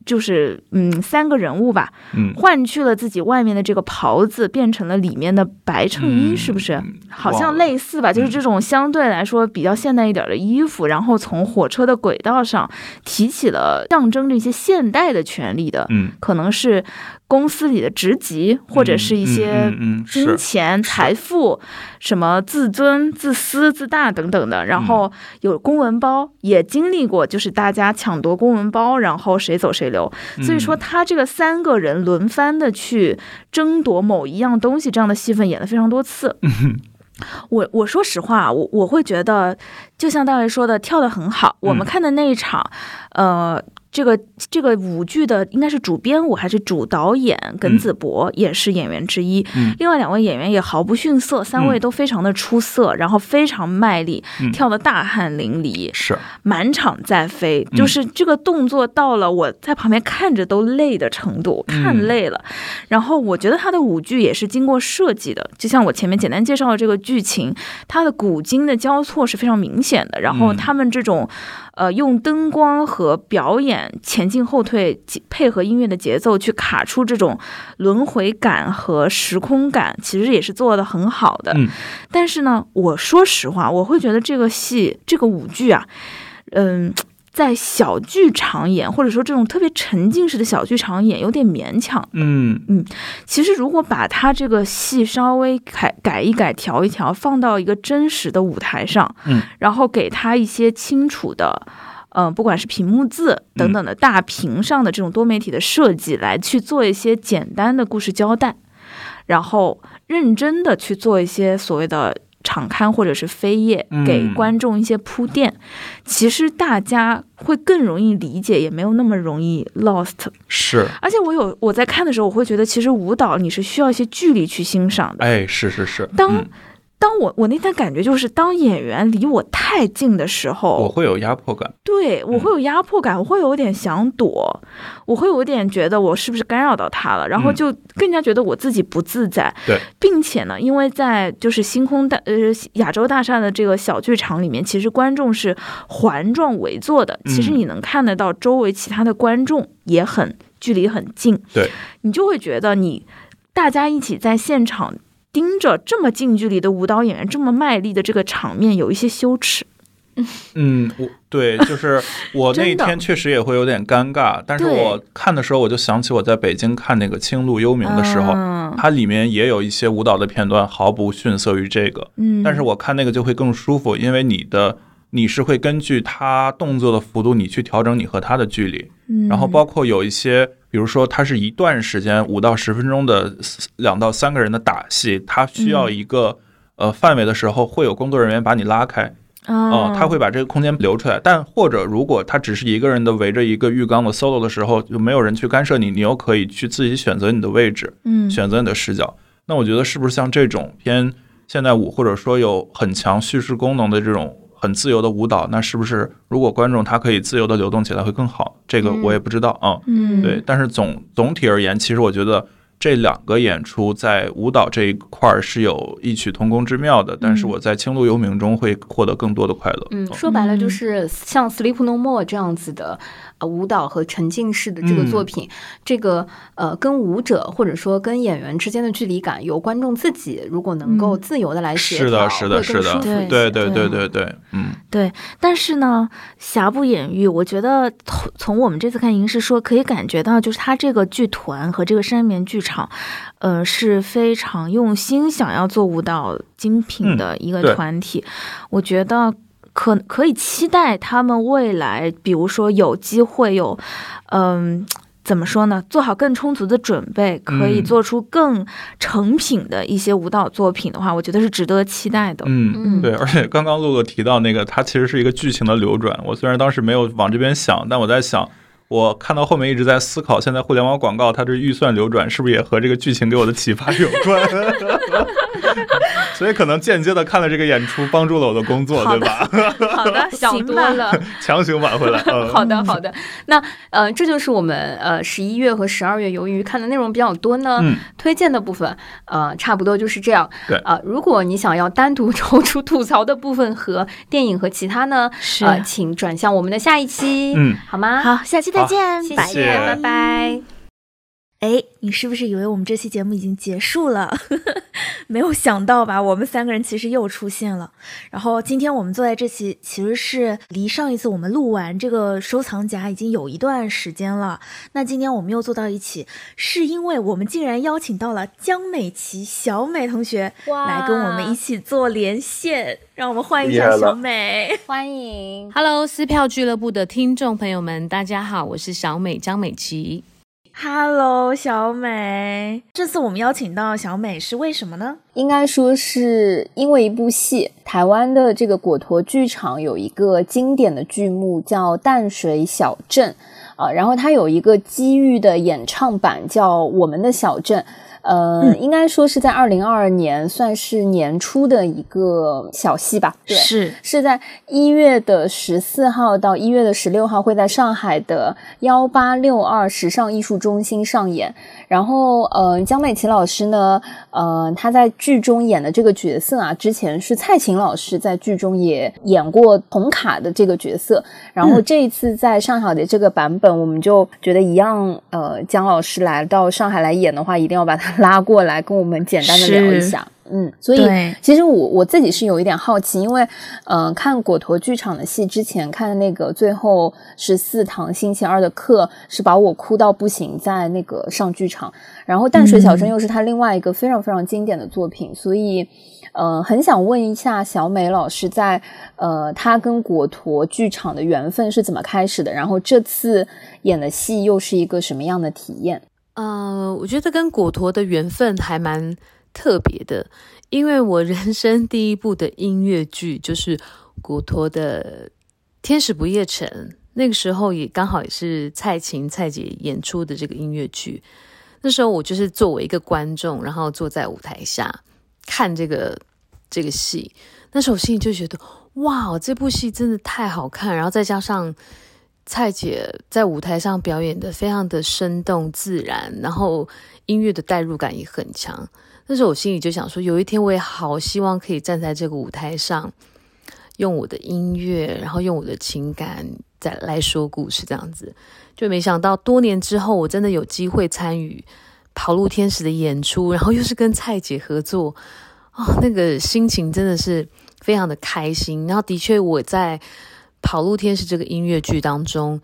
就是嗯三个人物吧，嗯，换去了自己外面的这个袍子，变成了里面的白衬衣，嗯是不是？嗯好像类似吧，就是嗯。这种相对来说比较现代一点的衣服，然后从火车的轨道上提起了象征这些现代的权利的，嗯，可能是公司里的职级，或者是一些嗯嗯嗯金钱、财富、什么自尊、自私、自大等等的。然后有公文包，也经历过就是大家抢夺公文包，然后谁走谁留。所以说，嗯他这个三个人轮番的去争夺某一样东西，这样的戏份演了非常多次。我我说实话，我我会觉得，就像大卫说的，跳得很好。我们嗯看的那一场，呃，这个这个舞剧的应该是主编舞还是主导演？耿子博也是演员之一，嗯。另外两位演员也毫不逊色，三位嗯。都非常的出色，然后非常卖力，嗯。跳得大汗淋漓，是，满场在飞，嗯。就是这个动作到了我在旁边看着都累的程度，嗯。看累了。然后我觉得他的舞剧也是经过设计的，就像我前面简单介绍的这个剧情，它的古今的交错是非常明显的。然后嗯。他们这种，呃，用灯光和表演前进后退配合音乐的节奏去卡出这种轮回感和时空感，其实也是做的很好的。嗯但是呢，我说实话，我会觉得这个戏这个舞剧啊，嗯。在小剧场演，或者说这种特别沉浸式的小剧场演，有点勉强。嗯嗯其实，如果把它这个戏稍微改改一改、调一调，放到一个真实的舞台上，嗯，然后给他一些清楚的，呃，不管是屏幕字等等的大屏上的这种多媒体的设计，来去做一些简单的故事交代，然后认真的去做一些所谓的。场刊或者是扉页，给嗯观众一些铺垫，其实大家会更容易理解，也没有那么容易 lost。是，而且我有我在看的时候，我会觉得其实舞蹈你是需要一些距离去欣赏的。哎，是是是，当嗯当我我那天感觉就是，当演员离我太近的时候我，会有压迫感，对我会有压迫感，我会有点想躲，我会有点觉得我是不是干扰到他了，然后嗯就更加觉得我自己不自在。对，并且呢，因为在就是星空大呃亚洲大厦的这个小剧场里面，其实观众是环状围坐的，其实嗯你能看得到周围其他的观众也很距离很近，对你就会觉得你大家一起在现场。盯着这么近距离的舞蹈演员这么卖力的这个场面，有一些羞耻。嗯，我对，就是我那一天确实也会有点尴尬，但是我看的时候，我就想起我在北京看那个《青路幽冥》的时候，嗯它里面也有一些舞蹈的片段，毫不逊色于这个。嗯，但是我看那个就会更舒服，因为你的你是会根据他动作的幅度，你去调整你和他的距离。嗯然后包括有一些，比如说它是一段时间五到十分钟的两到三个人的打戏，它需要一个、呃范围的时候，会有工作人员把你拉开。哦哦，他会把这个空间留出来。但或者如果他只是一个人的围着一个浴缸的 solo 的时候，就没有人去干涉你，你又可以去自己选择你的位置，嗯选择你的视角。那我觉得是不是像这种偏现代舞，或者说有很强叙事功能的这种很自由的舞蹈，那是不是如果观众他可以自由的流动起来会更好？这个我也不知道啊。嗯对，但是总总体而言，其实我觉得这两个演出在舞蹈这一块儿是有异曲同工之妙的，但是我在《青路幽冥》中会获得更多的快乐。嗯，说白了就嗯是像《Sleep No More》这样子的呃舞蹈和沉浸式的这个作品，这个呃跟舞者或者说跟演员之间的距离感，由观众自己如果能够嗯。自由的来协是的，是的是的。对对对对对。嗯。对，但是呢，瑕不掩瑜，我觉得从从我们这次看银石说，可以感觉到，就是他这个剧团和这个山眠剧场，呃，是非常用心想要做舞蹈精品的一个团体。我觉得可可以期待他们未来，比如说有机会有，嗯、怎么说呢？做好更充足的准备，可以嗯做出更成品的一些舞蹈作品的话，我觉得是值得期待的。嗯。嗯，对，而且刚刚露露提到那个，它其实是一个剧情的流转。我虽然当时没有往这边想，但我在想，我看到后面一直在思考，现在互联网广告它这预算流转是不是也和这个剧情给我的启发有关？所以可能间接的看了这个演出，帮助了我的工作，对吧？好的，想。多了。强行挽回来。嗯 好的，好的。那呃，这就是我们呃十一月和十二月，由于看的内容比较多呢，嗯，推荐的部分呃差不多就是这样。对啊、如果你想要单独抽出吐槽的部分和电影和其他呢，是呃，请转向我们的下一期，嗯，好吗？，好，下期再见，拜谢谢，拜拜。哎，你是不是以为我们这期节目已经结束了？没有想到吧？我们三个人其实又出现了。然后今天我们坐在这期，其实是离上一次我们录完这个收藏夹已经有一段时间了。那今天我们又坐到一起，是因为我们竟然邀请到了江美琪小美同学来跟我们一起做连线，让我们欢迎一下小美。欢迎。Hello，撕票俱乐部的听众朋友们，大家好，我是小美江美琪。Hello，小美。这次我们邀请到小美是为什么呢？应该说是因为一部戏，台湾的这个果陀剧场有一个经典的剧目叫《淡水小镇》啊、然后它有一个机遇的演唱版叫《我们的小镇》。呃，应该说是在二零二二年算是年初的一个小戏吧，对，是是在一月的十四号到一月的十六号会在上海的幺八六二时尚艺术中心上演。然后，呃，江美琪老师呢，呃，她在剧中演的这个角色啊，之前是蔡琴老师在剧中也演过红卡的这个角色。然后这一次在上海的这个版本，我们就觉得一样，呃，江老师来到上海来演的话，一定要把他拉过来跟我们简单的聊一下。嗯，所以其实我我自己是有一点好奇，因为嗯、呃看果陀剧场的戏之前看的那个最后十四堂星期二的课是把我哭到不行，在那个上剧场，然后淡水小镇又是他另外一个非常非常经典的作品，所以。呃，很想问一下小美老师在，呃，他跟果陀剧场的缘分是怎么开始的？然后这次演的戏又是一个什么样的体验？呃，我觉得跟果陀的缘分还蛮特别的，因为我人生第一部的音乐剧就是果陀的《天使不夜城》，那个时候也刚好也是蔡琴蔡姐演出的这个音乐剧。那时候我就是作为一个观众，然后坐在舞台下看这个这个戏，那时候我心里就觉得，哇，这部戏真的太好看，然后再加上蔡姐在舞台上表演的非常的生动自然，然后音乐的代入感也很强。那时候我心里就想说，有一天我也好希望可以站在这个舞台上，用我的音乐，然后用我的情感再来说故事，这样子。就没想到多年之后，我真的有机会参与跑路天使的演出，然后又是跟蔡姐合作，哦，那个心情真的是非常的开心。然后的确，我在跑路天使这个音乐剧当中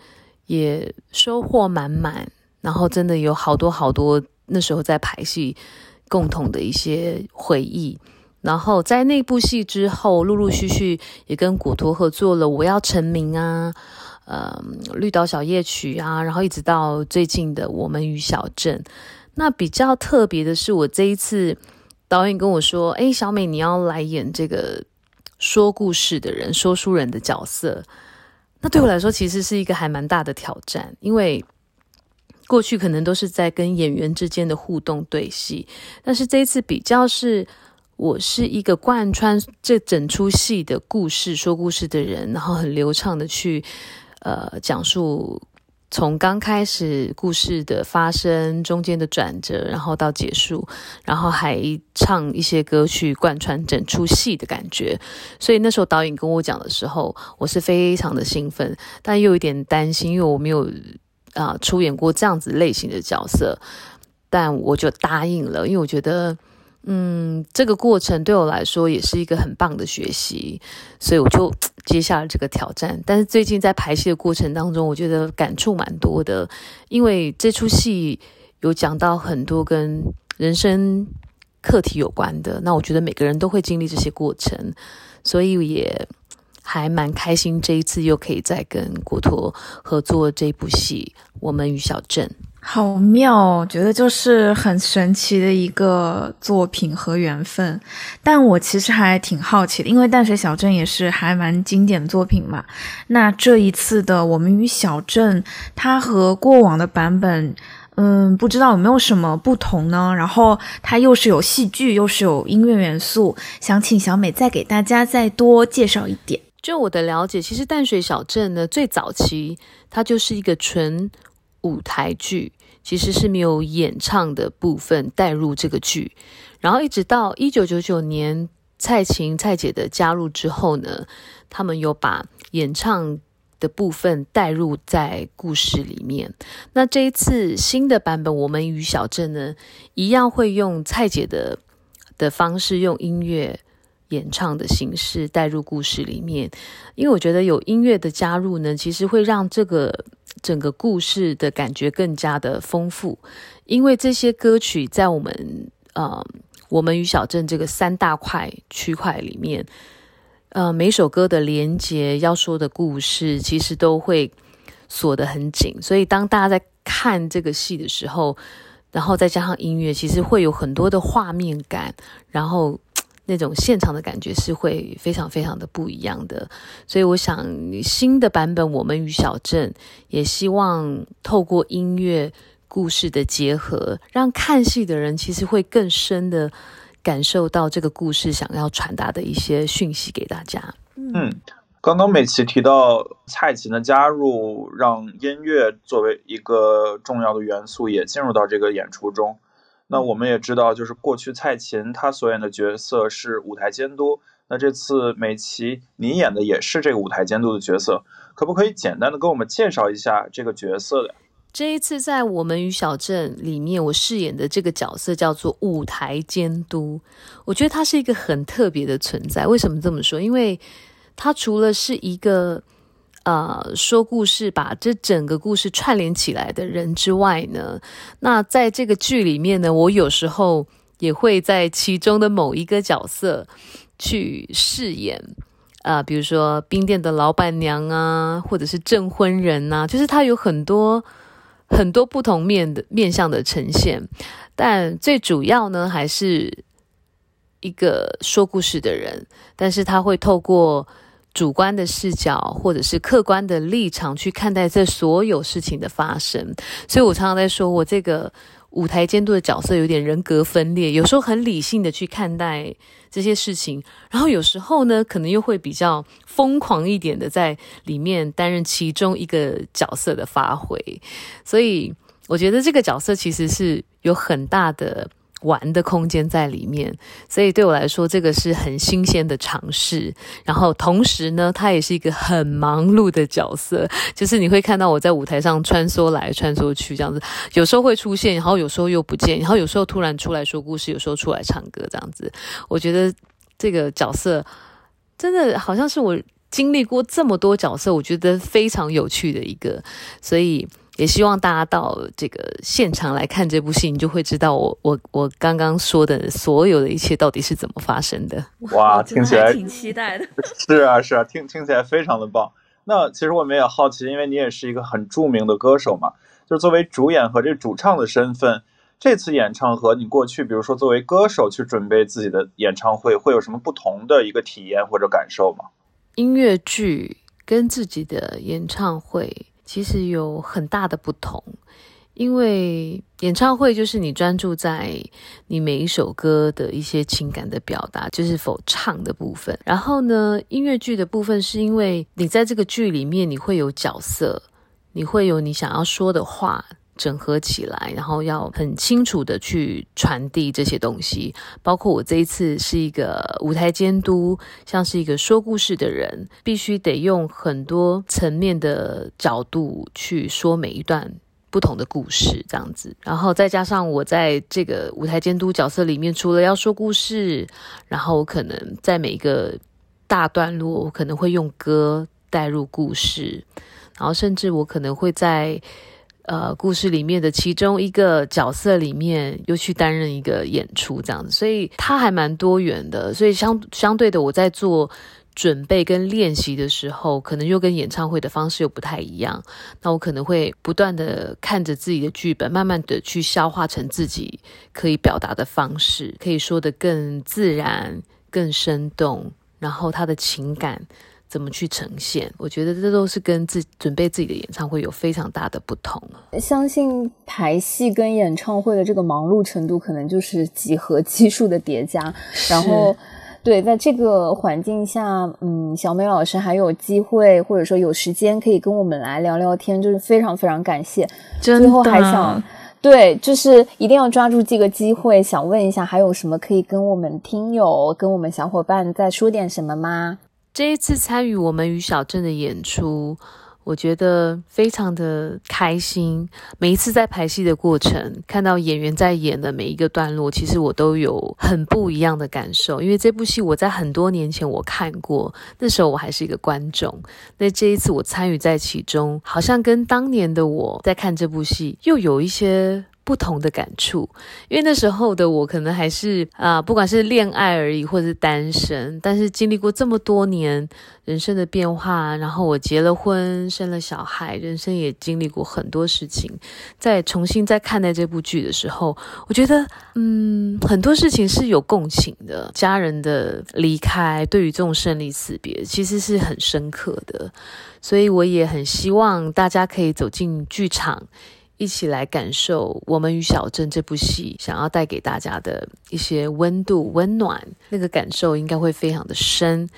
也收获满满，然后真的有好多好多那时候在排戏共同的一些回忆。然后在那部戏之后，陆陆续续也跟果陀合作了《我要成名》啊，呃，《绿岛小夜曲》啊，然后一直到最近的《我们与小镇》。那比较特别的是，我这一次导演跟我说：“哎，小美，你要来演这个说故事的人、说书人的角色。”那对我来说，其实是一个还蛮大的挑战，因为过去可能都是在跟演员之间的互动对戏，但是这一次比较是。我是一个贯穿这整出戏的故事、说故事的人，然后很流畅的去呃讲述从刚开始故事的发生、中间的转折，然后到结束，然后还唱一些歌曲贯穿整出戏的感觉。所以那时候导演跟我讲的时候，我是非常的兴奋，但又有点担心，因为我没有啊、出演过这样子类型的角色，但我就答应了，因为我觉得。嗯，这个过程对我来说也是一个很棒的学习，所以我就接下了这个挑战。但是最近在排戏的过程当中，我觉得感触蛮多的，因为这出戏有讲到很多跟人生课题有关的。那我觉得每个人都会经历这些过程，所以也还蛮开心。这一次又可以再跟国托合作这部戏《我们与小镇》。好妙，觉得就是很神奇的一个作品和缘分。但我其实还挺好奇的，因为《淡水小镇》也是还蛮经典的作品嘛。那这一次的《我们与小镇》，它和过往的版本，嗯，不知道有没有什么不同呢？然后它又是有戏剧，又是有音乐元素，想请小美再给大家再多介绍一点。就我的了解，其实《淡水小镇》呢，最早期它就是一个纯。舞台剧其实是没有演唱的部分带入这个剧，然后一直到一九九九年蔡琴蔡姐的加入之后呢，他们有把演唱的部分带入在故事里面。那这一次新的版本《我们与小镇》呢，一样会用蔡姐的的方式，用音乐演唱的形式带入故事里面。因为我觉得有音乐的加入呢，其实会让这个。整个故事的感觉更加的丰富，因为这些歌曲在我们呃，我们与小镇这个三大块区块里面，呃，每首歌的连接要说的故事，其实都会锁得很紧。所以当大家在看这个戏的时候，然后再加上音乐，其实会有很多的画面感，然后。那种现场的感觉是会非常非常的不一样的，所以我想新的版本《我们与小镇》也希望透过音乐故事的结合，让看戏的人其实会更深的感受到这个故事想要传达的一些讯息给大家。嗯，刚刚美琪提到蔡琴的加入，让音乐作为一个重要的元素也进入到这个演出中。那我们也知道，就是过去蔡琴她所演的角色是舞台监督。那这次美琪你演的也是这个舞台监督的角色，可不可以简单的跟我们介绍一下这个角色的？这一次在《我们与小镇》里面，我饰演的这个角色叫做舞台监督。我觉得他是一个很特别的存在。为什么这么说？因为他除了是一个。呃，说故事把这整个故事串联起来的人之外呢，那在这个剧里面呢，我有时候也会在其中的某一个角色去饰演，啊，比如说冰店的老板娘啊，或者是证婚人呐，就是他有很多很多不同面的面向的呈现，但最主要呢，还是一个说故事的人，但是他会透过。主观的视角，或者是客观的立场去看待这所有事情的发生，所以我常常在说，我这个舞台监督的角色有点人格分裂，有时候很理性的去看待这些事情，然后有时候呢，可能又会比较疯狂一点的在里面担任其中一个角色的发挥，所以我觉得这个角色其实是有很大的。玩的空间在里面，所以对我来说，这个是很新鲜的尝试。然后同时呢，他也是一个很忙碌的角色，就是你会看到我在舞台上穿梭来穿梭去这样子，有时候会出现，然后有时候又不见，然后有时候突然出来说故事，有时候出来唱歌这样子。我觉得这个角色真的好像是我经历过这么多角色，我觉得非常有趣的一个，所以。也希望大家到这个现场来看这部戏，你就会知道我我我刚刚说的所有的一切到底是怎么发生的。哇，听起来挺期待的。是啊，是啊，听听起来非常的棒。那其实我们也好奇，因为你也是一个很著名的歌手嘛，就是作为主演和这主唱的身份，这次演唱和你过去，比如说作为歌手去准备自己的演唱会，会有什么不同的一个体验或者感受吗？音乐剧跟自己的演唱会。其实有很大的不同，因为演唱会就是你专注在你每一首歌的一些情感的表达，就是否唱的部分。然后呢，音乐剧的部分是因为你在这个剧里面你会有角色，你会有你想要说的话。整合起来，然后要很清楚的去传递这些东西。包括我这一次是一个舞台监督，像是一个说故事的人，必须得用很多层面的角度去说每一段不同的故事，这样子。然后再加上我在这个舞台监督角色里面，除了要说故事，然后我可能在每一个大段落，我可能会用歌带入故事，然后甚至我可能会在。呃，故事里面的其中一个角色里面，又去担任一个演出这样子，所以他还蛮多元的。所以相相对的，我在做准备跟练习的时候，可能又跟演唱会的方式又不太一样。那我可能会不断的看着自己的剧本，慢慢的去消化成自己可以表达的方式，可以说的更自然、更生动，然后他的情感。怎么去呈现？我觉得这都是跟自准备自己的演唱会有非常大的不同。相信排戏跟演唱会的这个忙碌程度，可能就是几何基数的叠加。然后，对，在这个环境下，嗯，小美老师还有机会或者说有时间可以跟我们来聊聊天，就是非常非常感谢。最后还想，对，就是一定要抓住这个机会，想问一下，还有什么可以跟我们听友、跟我们小伙伴再说点什么吗？这一次参与我们于小镇的演出，我觉得非常的开心。每一次在排戏的过程，看到演员在演的每一个段落，其实我都有很不一样的感受。因为这部戏我在很多年前我看过，那时候我还是一个观众。那这一次我参与在其中，好像跟当年的我在看这部戏又有一些。不同的感触，因为那时候的我可能还是啊，不管是恋爱而已，或者是单身，但是经历过这么多年人生的变化，然后我结了婚，生了小孩，人生也经历过很多事情，在重新再看待这部剧的时候，我觉得嗯，很多事情是有共情的，家人的离开，对于这种生离死别，其实是很深刻的，所以我也很希望大家可以走进剧场。一起来感受《我们与小镇》这部戏想要带给大家的一些温度、温暖，那个感受应该会非常的深。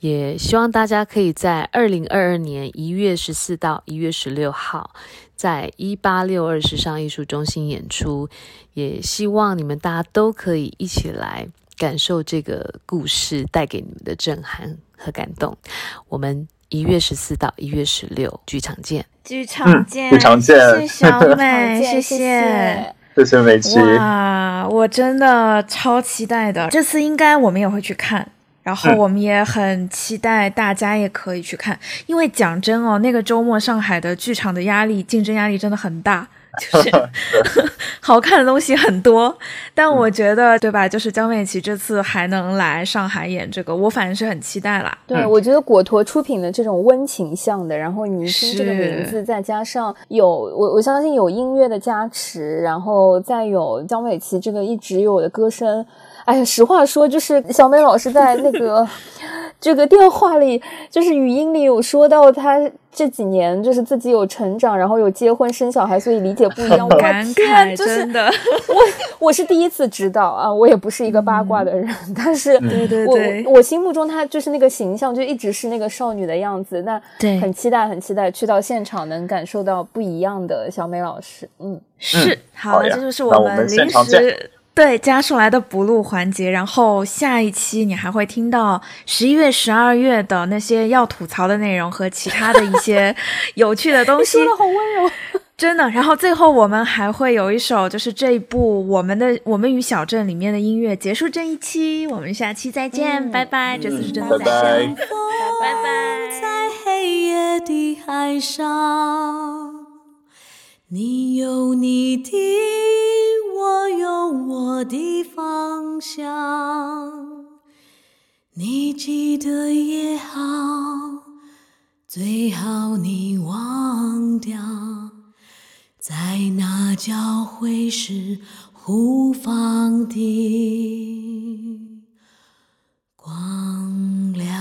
也希望大家可以在二零二二年一月十四到一月十六号，在一八六二时尚艺术中心演出。也希望你们大家都可以一起来感受这个故事带给你们的震撼和感动。我们。一月十四到一月十六，剧场见！剧场见！剧场见！谢谢小美，谢谢，谢谢美琪。哇，我真的超期待的，这次应该我们也会去看，然后我们也很期待大家也可以去看，因为讲真哦，那个周末上海的剧场的压力，竞争压力真的很大。就是 好看的东西很多，但我觉得，对吧？就是江美琪这次还能来上海演这个，我反正是很期待啦。对，我觉得果陀出品的这种温情向的，然后你听这个名字，再加上有我我相信有音乐的加持，然后再有江美琪这个一直有的歌声。哎呀，实话说，就是小美老师在那个这个电话里，就是语音里有说到，她这几年就是自己有成长，然后有结婚生小孩，所以理解不一样。我天，真的，我我是第一次知道啊，我也不是一个八卦的人，但是对对对，我心目中她就是那个形象，就一直是那个少女的样子。那对，很期待，很期待去到现场能感受到不一样的小美老师。嗯，是好，这就是我们临时。对，加上来的补录环节，然后下一期你还会听到十一月、十二月的那些要吐槽的内容和其他的一些 有趣的东西。说的好温柔，真的。然后最后我们还会有一首，就是这一部《我们的我们与小镇》里面的音乐，结束这一期。我们下期再见，拜拜。这次是真的再见，拜拜。在黑夜的海上，你有你的。我有我的方向，你记得也好，最好你忘掉，在那交汇时互放的光亮。